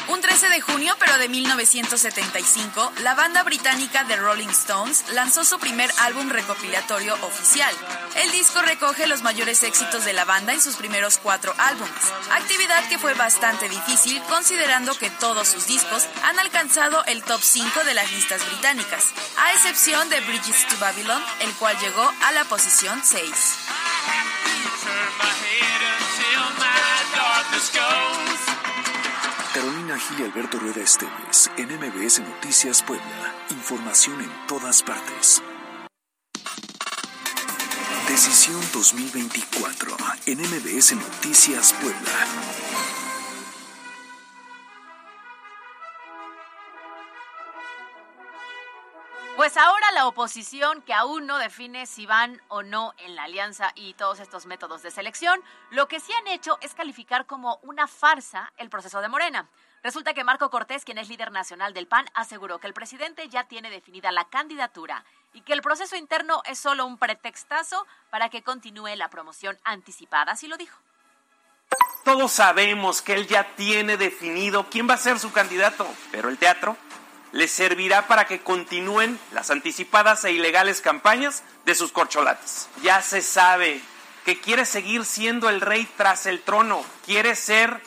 Un 13 13 de junio, pero de 1975, la banda británica The Rolling Stones lanzó su primer álbum recopilatorio oficial. El disco recoge los mayores éxitos de la banda en sus primeros cuatro álbumes, actividad que fue bastante difícil considerando que todos sus discos han alcanzado el top 5 de las listas británicas, a excepción de Bridges to Babylon, el cual llegó a la posición 6. Carolina Gil y Alberto Rueda Esteves, en MBS Noticias Puebla. Información en todas partes. Decisión 2024, en MBS Noticias Puebla. Pues ahora la oposición, que aún no define si van o no en la alianza y todos estos métodos de selección, lo que sí han hecho es calificar como una farsa el proceso de Morena. Resulta que Marco Cortés, quien es líder nacional del PAN, aseguró que el presidente ya tiene definida la candidatura y que el proceso interno es solo un pretextazo para que continúe la promoción anticipada, así lo dijo. Todos sabemos que él ya tiene definido quién va a ser su candidato, pero el teatro le servirá para que continúen las anticipadas e ilegales campañas de sus corcholates. Ya se sabe que quiere seguir siendo el rey tras el trono, quiere ser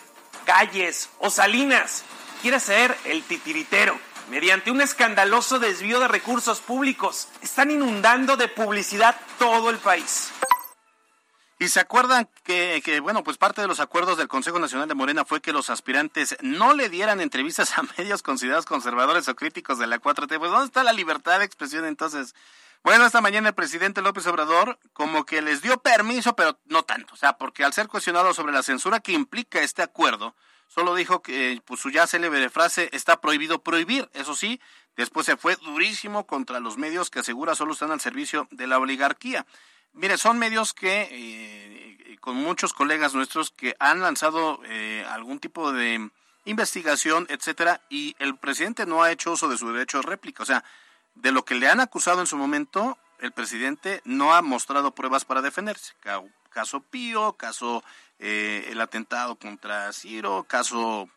Calles o Salinas, quiere ser el titiritero. Mediante un escandaloso desvío de recursos públicos, están inundando de publicidad todo el país. Y se acuerdan que, que, bueno, pues parte de los acuerdos del Consejo Nacional de Morena fue que los aspirantes no le dieran entrevistas a medios considerados conservadores o críticos de la 4T. Pues ¿dónde está la libertad de expresión entonces? Bueno, esta mañana el presidente López Obrador como que les dio permiso, pero no tanto. O sea, porque al ser cuestionado sobre la censura que implica este acuerdo, solo dijo que pues, su ya célebre frase está prohibido prohibir. Eso sí, después se fue durísimo contra los medios que asegura solo están al servicio de la oligarquía. Mire, son medios que, eh, con muchos colegas nuestros, que han lanzado eh, algún tipo de investigación, etcétera, y el presidente no ha hecho uso de su derecho de réplica. O sea, de lo que le han acusado en su momento, el presidente no ha mostrado pruebas para defenderse. Caso Pío, caso eh, el atentado contra Ciro, caso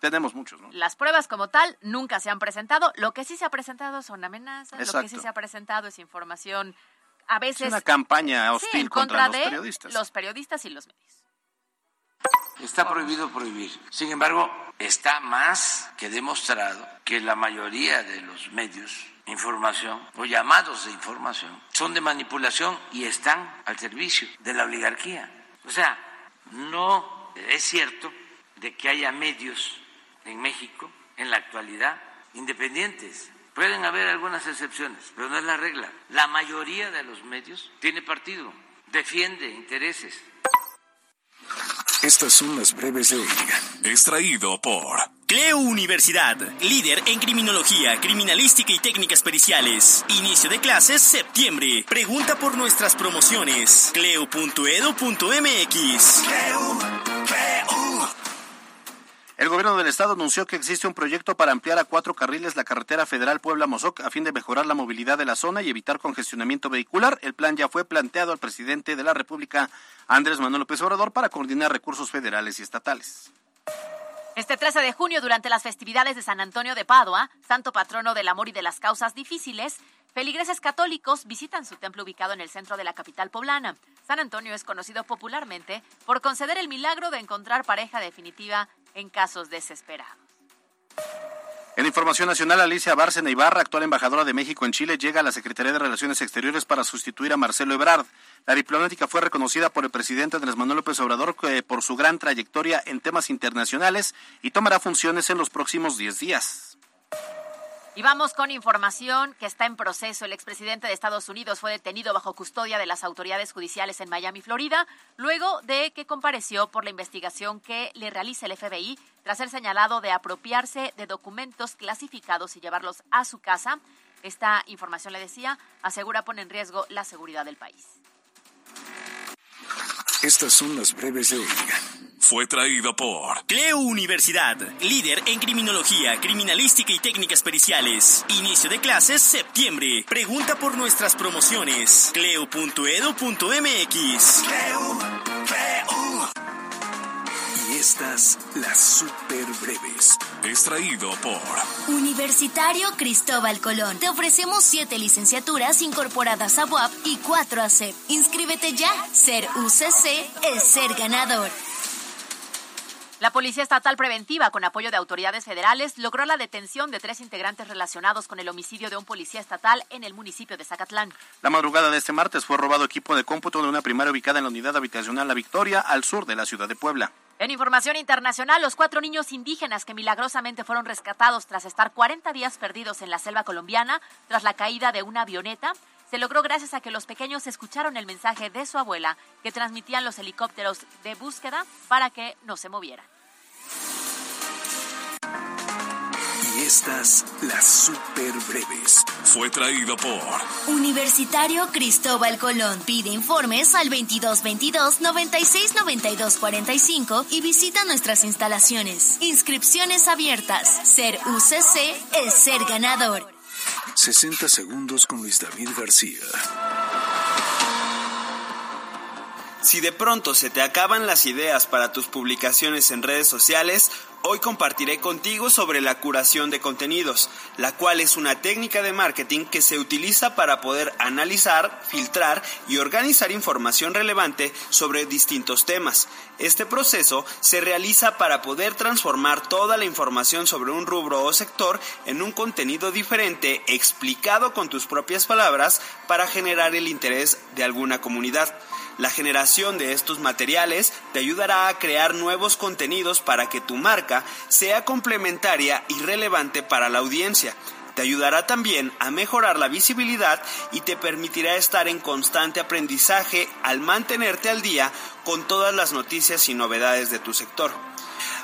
tenemos muchos, ¿no? Las pruebas como tal nunca se han presentado. Lo que sí se ha presentado son amenazas, lo que sí se ha presentado es información a veces... Es una campaña hostil sí, en contra, contra los de periodistas. los periodistas y los medios. Está prohibido prohibir. Sin embargo, está más que demostrado que la mayoría de los medios de información o llamados de información son de manipulación y están al servicio de la oligarquía. O sea, no es cierto de que haya medios en México en la actualidad independientes. Pueden haber algunas excepciones, pero no es la regla. La mayoría de los medios tiene partido, defiende intereses. Estas son las breves de hoy. Extraído por Cleo Universidad, líder en criminología, criminalística y técnicas periciales. Inicio de clases septiembre. Pregunta por nuestras promociones. cleo.edu.mx. El gobierno del estado anunció que existe un proyecto para ampliar a cuatro carriles la carretera federal Puebla-Mozoc a fin de mejorar la movilidad de la zona y evitar congestionamiento vehicular. El plan ya fue planteado al presidente de la República, Andrés Manuel López Obrador, para coordinar recursos federales y estatales. Este 13 de junio, durante las festividades de San Antonio de Padua, santo patrono del amor y de las causas difíciles, feligreses católicos visitan su templo ubicado en el centro de la capital poblana. San Antonio es conocido popularmente por conceder el milagro de encontrar pareja definitiva en casos desesperados. En información nacional, Alicia Bárcena Ibarra, actual embajadora de México en Chile, llega a la Secretaría de Relaciones Exteriores para sustituir a Marcelo Ebrard. La diplomática fue reconocida por el presidente Andrés Manuel López Obrador eh, por su gran trayectoria en temas internacionales y tomará funciones en los próximos 10 días. Y vamos con información que está en proceso. El expresidente de Estados Unidos fue detenido bajo custodia de las autoridades judiciales en Miami, Florida, luego de que compareció por la investigación que le realiza el FBI tras ser señalado de apropiarse de documentos clasificados y llevarlos a su casa. Esta información, le decía, asegura pone en riesgo la seguridad del país. Estas son las breves de hoy. Fue traído por Cleo Universidad, líder en criminología, criminalística y técnicas periciales. Inicio de clases septiembre. Pregunta por nuestras promociones. cleo.edu.mx. Y estas las super breves. Extraído por Universitario Cristóbal Colón. Te ofrecemos siete licenciaturas incorporadas a UAP y cuatro a CEP. Inscríbete ya. Ser UCC es ser ganador. La Policía Estatal Preventiva, con apoyo de autoridades federales, logró la detención de tres integrantes relacionados con el homicidio de un policía estatal en el municipio de Zacatlán. La madrugada de este martes fue robado equipo de cómputo de una primaria ubicada en la unidad habitacional La Victoria, al sur de la ciudad de Puebla. En información internacional, los cuatro niños indígenas que milagrosamente fueron rescatados tras estar 40 días perdidos en la selva colombiana tras la caída de una avioneta se logró gracias a que los pequeños escucharon el mensaje de su abuela que transmitían los helicópteros de búsqueda para que no se movieran. Y estas las super breves. Fue traído por Universitario Cristóbal Colón. Pide informes al 2222 96 92 45 y visita nuestras instalaciones. Inscripciones abiertas. Ser UCC es ser ganador. 60 segundos con Luis David García. Si de pronto se te acaban las ideas para tus publicaciones en redes sociales, hoy compartiré contigo sobre la curación de contenidos, la cual es una técnica de marketing que se utiliza para poder analizar, filtrar y organizar información relevante sobre distintos temas. Este proceso se realiza para poder transformar toda la información sobre un rubro o sector en un contenido diferente explicado con tus propias palabras para generar el interés de alguna comunidad. La generación de estos materiales te ayudará a crear nuevos contenidos para que tu marca sea complementaria y relevante para la audiencia. Te ayudará también a mejorar la visibilidad y te permitirá estar en constante aprendizaje al mantenerte al día con todas las noticias y novedades de tu sector.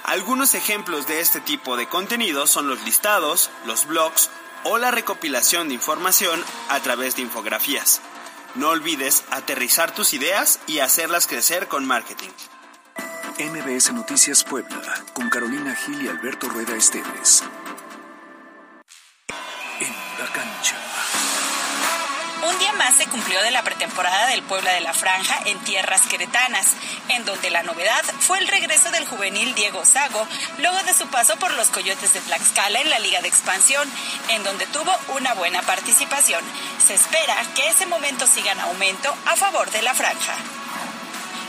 Algunos ejemplos de este tipo de contenidos son los listados, los blogs o la recopilación de información a través de infografías. No olvides aterrizar tus ideas y hacerlas crecer con marketing. MBS Noticias Puebla, con Carolina Gil y Alberto Rueda Esteves. Un día más se cumplió de la pretemporada del Puebla de la Franja en tierras queretanas, en donde la novedad fue el regreso del juvenil Diego Sago, luego de su paso por los Coyotes de Tlaxcala en la Liga de Expansión, en donde tuvo una buena participación. Se espera que ese momento siga en aumento a favor de la Franja.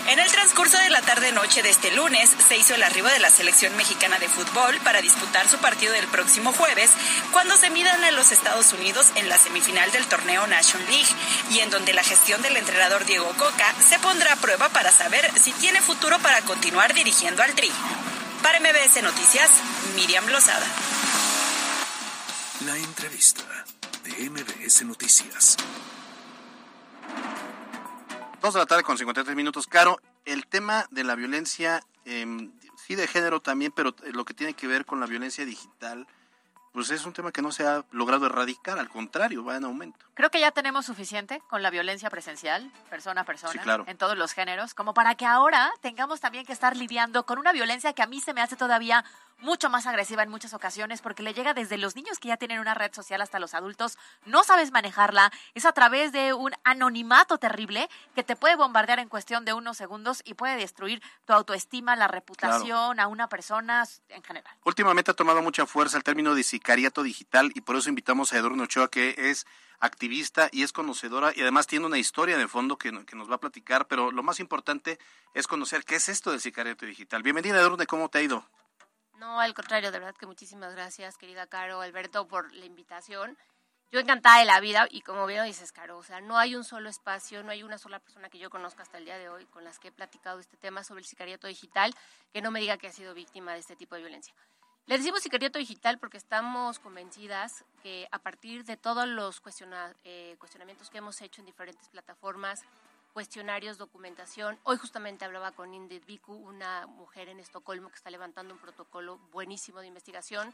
En el transcurso de la tarde-noche de este lunes se hizo el arribo de la selección mexicana de fútbol para disputar su partido del próximo jueves, cuando se midan a los Estados Unidos en la semifinal del torneo Nation League, y en donde la gestión del entrenador Diego Coca se pondrá a prueba para saber si tiene futuro para continuar dirigiendo al Tri. Para MBS Noticias, Miriam Lozada. La entrevista de MBS Noticias. Dos de la tarde con 53 minutos. Caro, el tema de la violencia, eh, sí de género también, pero lo que tiene que ver con la violencia digital, pues es un tema que no se ha logrado erradicar, al contrario, va en aumento. Creo que ya tenemos suficiente con la violencia presencial, persona a persona, Sí, claro. en todos los géneros, como para que ahora tengamos también que estar lidiando con una violencia que a mí se me hace todavía mucho más agresiva en muchas ocasiones porque le llega desde los niños que ya tienen una red social hasta los adultos, no sabes manejarla, es a través de un anonimato terrible que te puede bombardear en cuestión de unos segundos y puede destruir tu autoestima, la reputación a una persona en general. Últimamente ha tomado mucha fuerza el término de sicariato digital y por eso invitamos a Edurne Ochoa, que es activista y es conocedora y además tiene una historia de fondo que, que nos va a platicar, pero lo más importante es conocer qué es esto del sicariato digital. Bienvenida, Edurne, ¿cómo te ha ido? No, al contrario, de verdad que muchísimas gracias, querida Caro, Alberto, por la invitación. Yo encantada de la vida y como bien dices, Caro, o sea, no hay un solo espacio, no hay una sola persona que yo conozca hasta el día de hoy con las que he platicado este tema sobre el sicariato digital que no me diga que ha sido víctima de este tipo de violencia. Le decimos sicariato digital porque estamos convencidas que a partir de todos los cuestiona- eh, cuestionamientos que hemos hecho en diferentes plataformas, cuestionarios, documentación. Hoy justamente hablaba con Indit Viku, una mujer en Estocolmo que está levantando un protocolo buenísimo de investigación.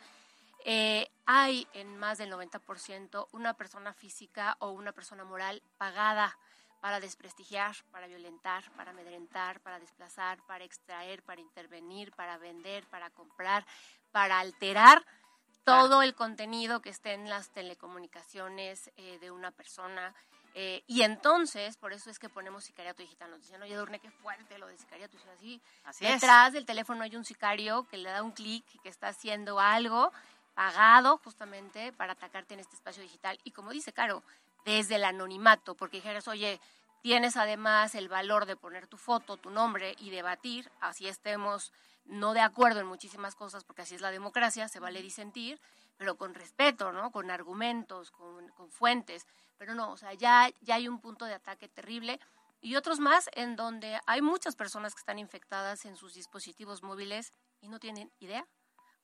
Eh, hay en más del 90% una persona física o una persona moral pagada para desprestigiar, para violentar, para amedrentar, para desplazar, para extraer, para intervenir, para vender, para comprar, para alterar todo el contenido que esté en las telecomunicaciones eh, de una persona. Eh, y entonces, por eso es que ponemos sicariato digital. Nos dicen, oye, Durne, qué fuerte lo de sicariato. Y así, Así es. detrás del teléfono hay un sicario que le da un clic, que está haciendo algo pagado justamente para atacarte en este espacio digital. Y como dice Caro, desde el anonimato, porque dijeras, oye, tienes además el valor de poner tu foto, tu nombre y debatir, así estemos no de acuerdo en muchísimas cosas, porque así es la democracia, se vale disentir, pero con respeto, ¿no? Con argumentos, con, con fuentes. Pero no, o sea, ya, ya hay un punto de ataque terrible y otros más en donde hay muchas personas que están infectadas en sus dispositivos móviles y no tienen idea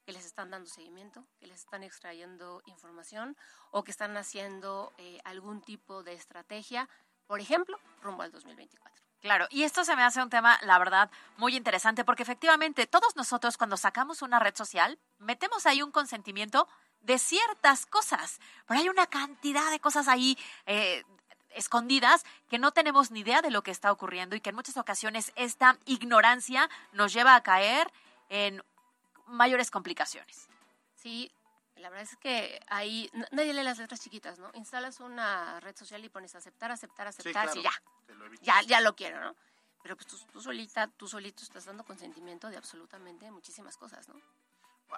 que les están dando seguimiento, que les están extrayendo información o que están haciendo eh, algún tipo de estrategia, por ejemplo, rumbo al 2024. Claro, y esto se me hace un tema, la verdad, muy interesante, porque efectivamente todos nosotros cuando sacamos una red social, metemos ahí un consentimiento de ciertas cosas, pero hay una cantidad de cosas ahí eh, escondidas que no tenemos ni idea de lo que está ocurriendo y que en muchas ocasiones esta ignorancia nos lleva a caer en mayores complicaciones. Sí, la verdad es que ahí nadie lee las letras chiquitas, ¿no? Instalas una red social y pones aceptar, aceptar, aceptar, claro, y ya, ya, ya lo quiero, ¿no? Pero pues tú, tú solita, tú solito estás dando consentimiento de absolutamente muchísimas cosas, ¿no?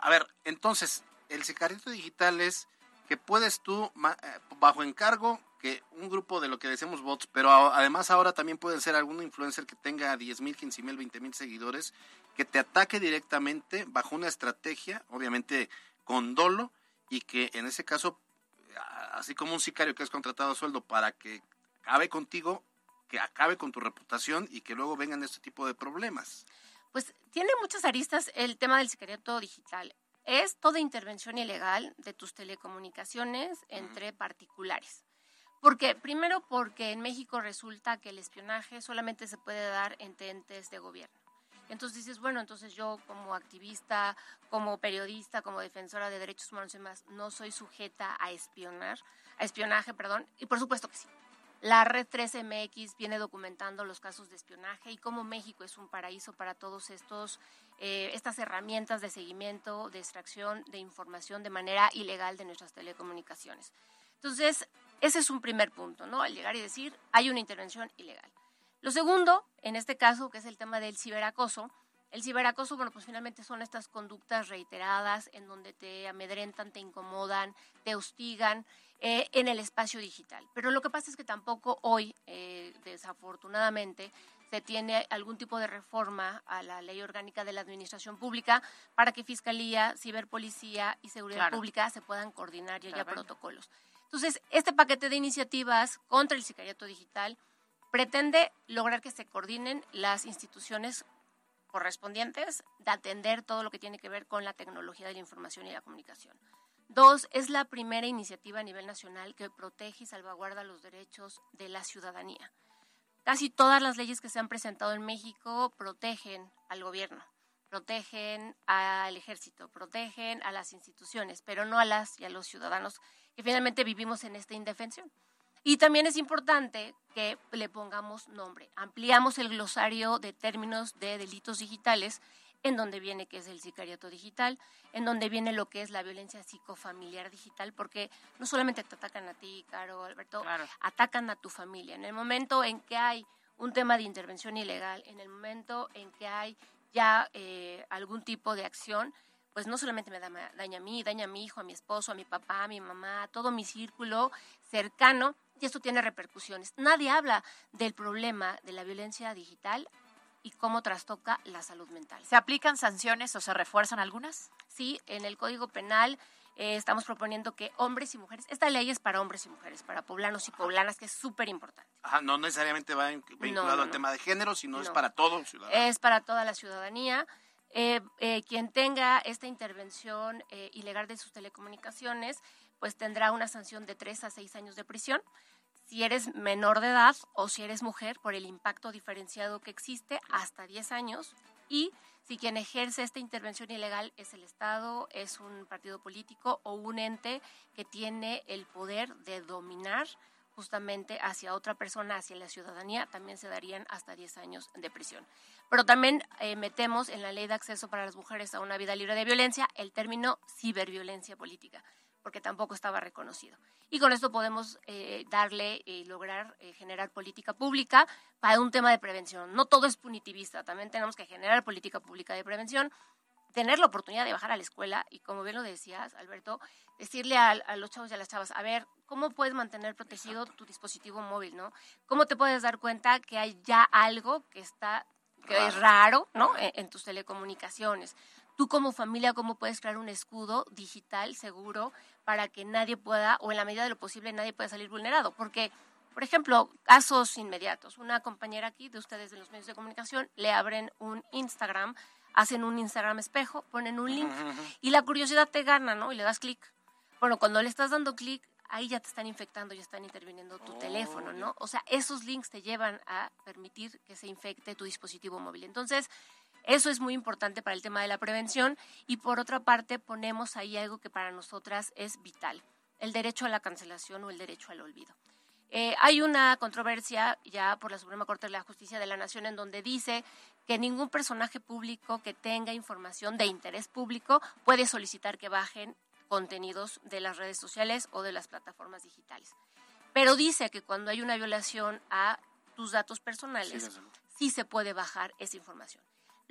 A ver, entonces, el sicariato digital es que puedes tú, eh, bajo encargo, que un grupo de lo que decimos bots, pero además ahora también puede ser algún influencer que tenga 10 mil, 15 mil, 20 mil seguidores, que te ataque directamente bajo una estrategia, obviamente con dolo, y que en ese caso, así como un sicario que es contratado a sueldo para que acabe contigo, que acabe con tu reputación y que luego vengan este tipo de problemas. Pues tiene muchas aristas el tema del sicariato digital. Es toda intervención ilegal de tus telecomunicaciones entre particulares. Porque, primero, porque en México resulta que el espionaje solamente se puede dar entre entes de gobierno. Entonces dices, bueno, entonces yo como activista, como periodista, como defensora de derechos humanos y demás, no soy sujeta a espionar, a espionaje, perdón, y por supuesto que sí. La red 13MX viene documentando los casos de espionaje y cómo México es un paraíso para todos estos eh, estas herramientas de seguimiento, de extracción de información de manera ilegal de nuestras telecomunicaciones. Entonces, ese es un primer punto, ¿no? Al llegar y decir, hay una intervención ilegal. Lo segundo, en este caso, que es el tema del ciberacoso, el ciberacoso, bueno, pues finalmente son estas conductas reiteradas en donde te amedrentan, te incomodan, te hostigan eh, en el espacio digital. Pero lo que pasa es que tampoco hoy, eh, desafortunadamente, se tiene algún tipo de reforma a la ley orgánica de la administración pública para que Fiscalía, Ciberpolicía y Seguridad Claro. Pública se puedan coordinar y haya protocolos. Entonces, este paquete de iniciativas contra el sicariato digital pretende lograr que se coordinen las instituciones correspondientes de atender todo lo que tiene que ver con la tecnología de la información y la comunicación. Dos, es la primera iniciativa a nivel nacional que protege y salvaguarda los derechos de la ciudadanía. Casi todas las leyes que se han presentado en México protegen al gobierno, protegen al ejército, protegen a las instituciones, pero no a las y a los ciudadanos que finalmente vivimos en esta indefensión. Y también es importante que le pongamos nombre. Ampliamos el glosario de términos de delitos digitales, en donde viene que es el sicariato digital, en donde viene lo que es la violencia psicofamiliar digital, porque no solamente te atacan a ti, Caro, Alberto, atacan a tu familia. En el momento en que hay un tema de intervención ilegal, en el momento en que hay ya eh, algún tipo de acción, pues no solamente me da- daña a mí, daña a mi hijo, a mi esposo, a mi papá, a mi mamá, a todo mi círculo cercano, y esto tiene repercusiones. Nadie habla del problema de la violencia digital y cómo trastoca la salud mental. ¿Se aplican sanciones o se refuerzan algunas? Sí, en el Código Penal eh, estamos proponiendo que hombres y mujeres, esta ley es para hombres y mujeres, para poblanos y poblanas, que es súper importante. Ajá, no necesariamente va vinculado no, al no. tema de género, sino es para todos. ciudadanos. Es para toda la ciudadanía. Eh, eh, quien tenga esta intervención eh, ilegal de sus telecomunicaciones, pues tendrá una sanción de 3 a 6 años de prisión. Si eres menor de edad o si eres mujer, por el impacto diferenciado que existe, hasta 10 años. Y si quien ejerce esta intervención ilegal es el Estado, es un partido político o un ente que tiene el poder de dominar justamente hacia otra persona, hacia la ciudadanía, también se darían hasta 10 años de prisión. Pero también eh, metemos en la ley de acceso para las mujeres a una vida libre de violencia el término ciberviolencia política, porque tampoco estaba reconocido. Y con esto podemos eh, darle y lograr eh, generar política pública para un tema de prevención. No todo es punitivista, también tenemos que generar política pública de prevención, tener la oportunidad de bajar a la escuela y como bien lo decías, Alberto, decirle a, a los chavos y a las chavas, a ver, ¿cómo puedes mantener protegido tu dispositivo móvil, no? ¿Cómo te puedes dar cuenta que hay ya algo que está que es raro, ¿no? En, en tus telecomunicaciones. Tú como familia, ¿cómo puedes crear un escudo digital seguro para que nadie pueda, o en la medida de lo posible, nadie pueda salir vulnerado? Porque, por ejemplo, casos inmediatos. Una compañera aquí de ustedes de los medios de comunicación le abren un Instagram, hacen un Instagram espejo, ponen un link y la curiosidad te gana, ¿no? Y le das clic. Bueno, cuando le estás dando clic, ahí ya te están infectando, ya están interviniendo tu teléfono, ¿no? O sea, esos links te llevan a permitir que se infecte tu dispositivo móvil. Entonces, eso es muy importante para el tema de la prevención y por otra parte ponemos ahí algo que para nosotras es vital, el derecho a la cancelación o el derecho al olvido. Eh, hay una controversia ya por la Suprema Corte de la Justicia de la Nación en donde dice que ningún personaje público que tenga información de interés público puede solicitar que bajen contenidos de las redes sociales o de las plataformas digitales. Pero dice que cuando hay una violación a tus datos personales, sí se puede bajar esa información.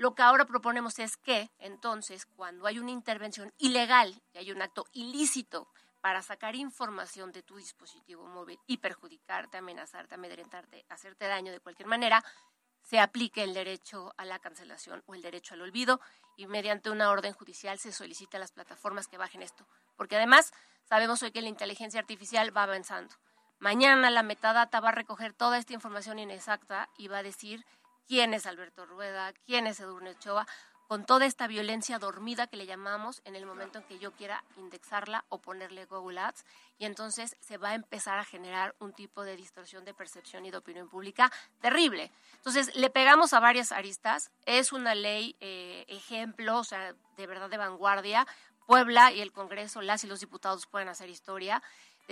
Lo que ahora proponemos es que, entonces, cuando hay una intervención ilegal y hay un acto ilícito para sacar información de tu dispositivo móvil y perjudicarte, amenazarte, amedrentarte, hacerte daño de cualquier manera, se aplique el derecho a la cancelación o el derecho al olvido y mediante una orden judicial se solicita a las plataformas que bajen esto. Porque además sabemos hoy que la inteligencia artificial va avanzando. Mañana la metadata va a recoger toda esta información inexacta y va a decir quién es Alberto Rueda, quién es Edurne Ochoa, con toda esta violencia dormida que le llamamos en el momento en que yo quiera indexarla o ponerle Google Ads. Y entonces se va a empezar a generar un tipo de distorsión de percepción y de opinión pública terrible. Entonces le pegamos a varias aristas. Es una ley eh, ejemplo, o sea, de verdad de vanguardia. Puebla y el Congreso, las y los diputados pueden hacer historia.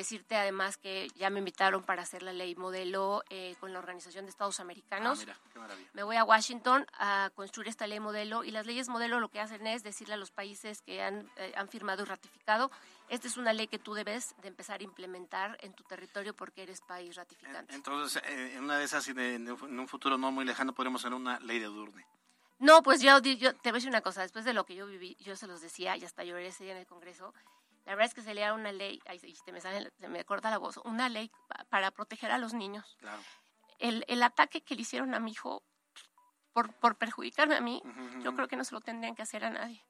Decirte además que ya me invitaron para hacer la ley modelo eh, con la Organización de Estados Americanos. Ah, mira, qué maravilla. Me voy a Washington a construir esta ley modelo y las leyes modelo lo que hacen es decirle a los países que han, eh, han firmado y ratificado, esta es una ley que tú debes de empezar a implementar en tu territorio porque eres país ratificante. Entonces, eh, en una de esas, en un futuro no muy lejano, podremos hacer una ley de Durne. No, pues yo, yo te voy a decir una cosa, después de lo que yo viví, yo se los decía y hasta lloré ese día en el Congreso, la verdad es que se leía una ley, ay, se me, sale, se me corta la voz, una ley pa- para proteger a los niños. Claro. El, el ataque que le hicieron a mi hijo por, por perjudicarme a mí, yo creo que no se lo tendrían que hacer a nadie,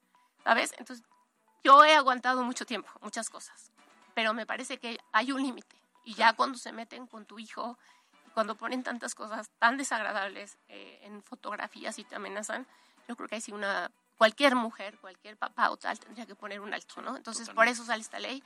¿sabes? Entonces, yo he aguantado mucho tiempo, muchas cosas, pero me parece que hay un límite. Y ya cuando se meten con tu hijo, cuando ponen tantas cosas tan desagradables eh, en fotografías y te amenazan, yo creo que ahí sí una, cualquier mujer, cualquier papá o tal, tendría que poner un alto, ¿no? Entonces, por eso sale esta ley.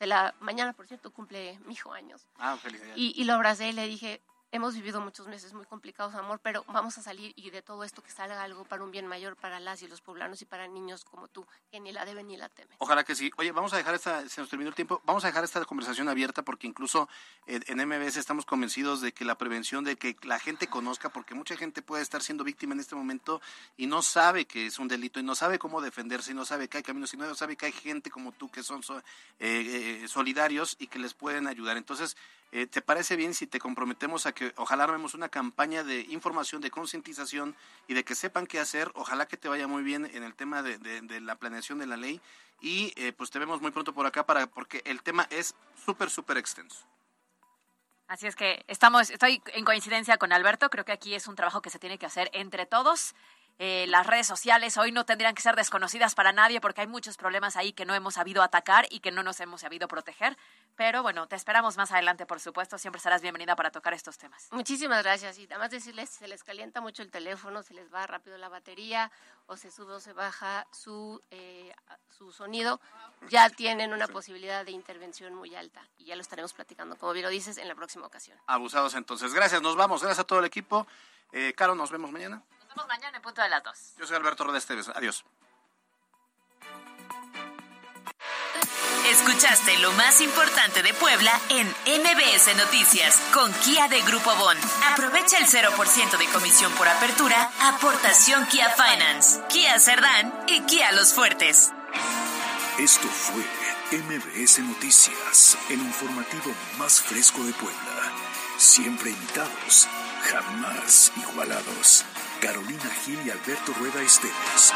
De la mañana, por cierto, cumple mi hijo años. Ah, felicidades. Y, y lo abracé y le dije, hemos vivido muchos meses muy complicados, amor, pero vamos a salir y de todo esto que salga algo para un bien mayor para las y los poblanos y para niños como tú, que ni la deben ni la temen. Ojalá que sí. Oye, vamos a dejar esta, se nos terminó el tiempo, vamos a dejar esta conversación abierta porque incluso eh, en MBS estamos convencidos de que la prevención, de que la gente conozca, porque mucha gente puede estar siendo víctima en este momento y no sabe que es un delito y no sabe cómo defenderse y no sabe que hay caminos y no sabe que hay gente como tú que son so- eh, eh, solidarios y que les pueden ayudar. Entonces, eh, ¿te parece bien si te comprometemos a que ojalá armemos una campaña de información, de concientización y de que sepan qué hacer? Ojalá que te vaya muy bien en el tema de, de- de la planeación de la ley y eh, pues te vemos muy pronto por acá para porque el tema es súper, súper extenso. Así es que estamos, estoy en coincidencia con Alberto. Creo que aquí es un trabajo que se tiene que hacer entre todos. Eh, las redes sociales hoy no tendrían que ser desconocidas para nadie porque hay muchos problemas ahí que no hemos sabido atacar y que no nos hemos sabido proteger. Pero bueno, te esperamos más adelante, por supuesto. Siempre serás bienvenida para tocar estos temas. Muchísimas gracias. Y además decirles, si se les calienta mucho el teléfono, se les va rápido la batería o se sube o se baja su, eh, su sonido, ya tienen una posibilidad de intervención muy alta. Y ya lo estaremos platicando, como bien lo dices, en la próxima ocasión. Abusados entonces. Gracias, nos vamos. Gracias a todo el equipo. Eh, Caro, nos vemos mañana. Vemos mañana en punto de las dos. Yo soy Alberto Roda Esteves. Adiós. Escuchaste lo más importante de Puebla en MBS Noticias con Kia de Grupo Bon. Aprovecha el 0% de comisión por apertura, aportación Kia Finance, Kia Cerdán y Kia Los Fuertes. Esto fue MBS Noticias, el informativo más fresco de Puebla. Siempre imitados, jamás igualados. Carolina Gil y Alberto Rueda Esteves.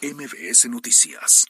En MBS Noticias.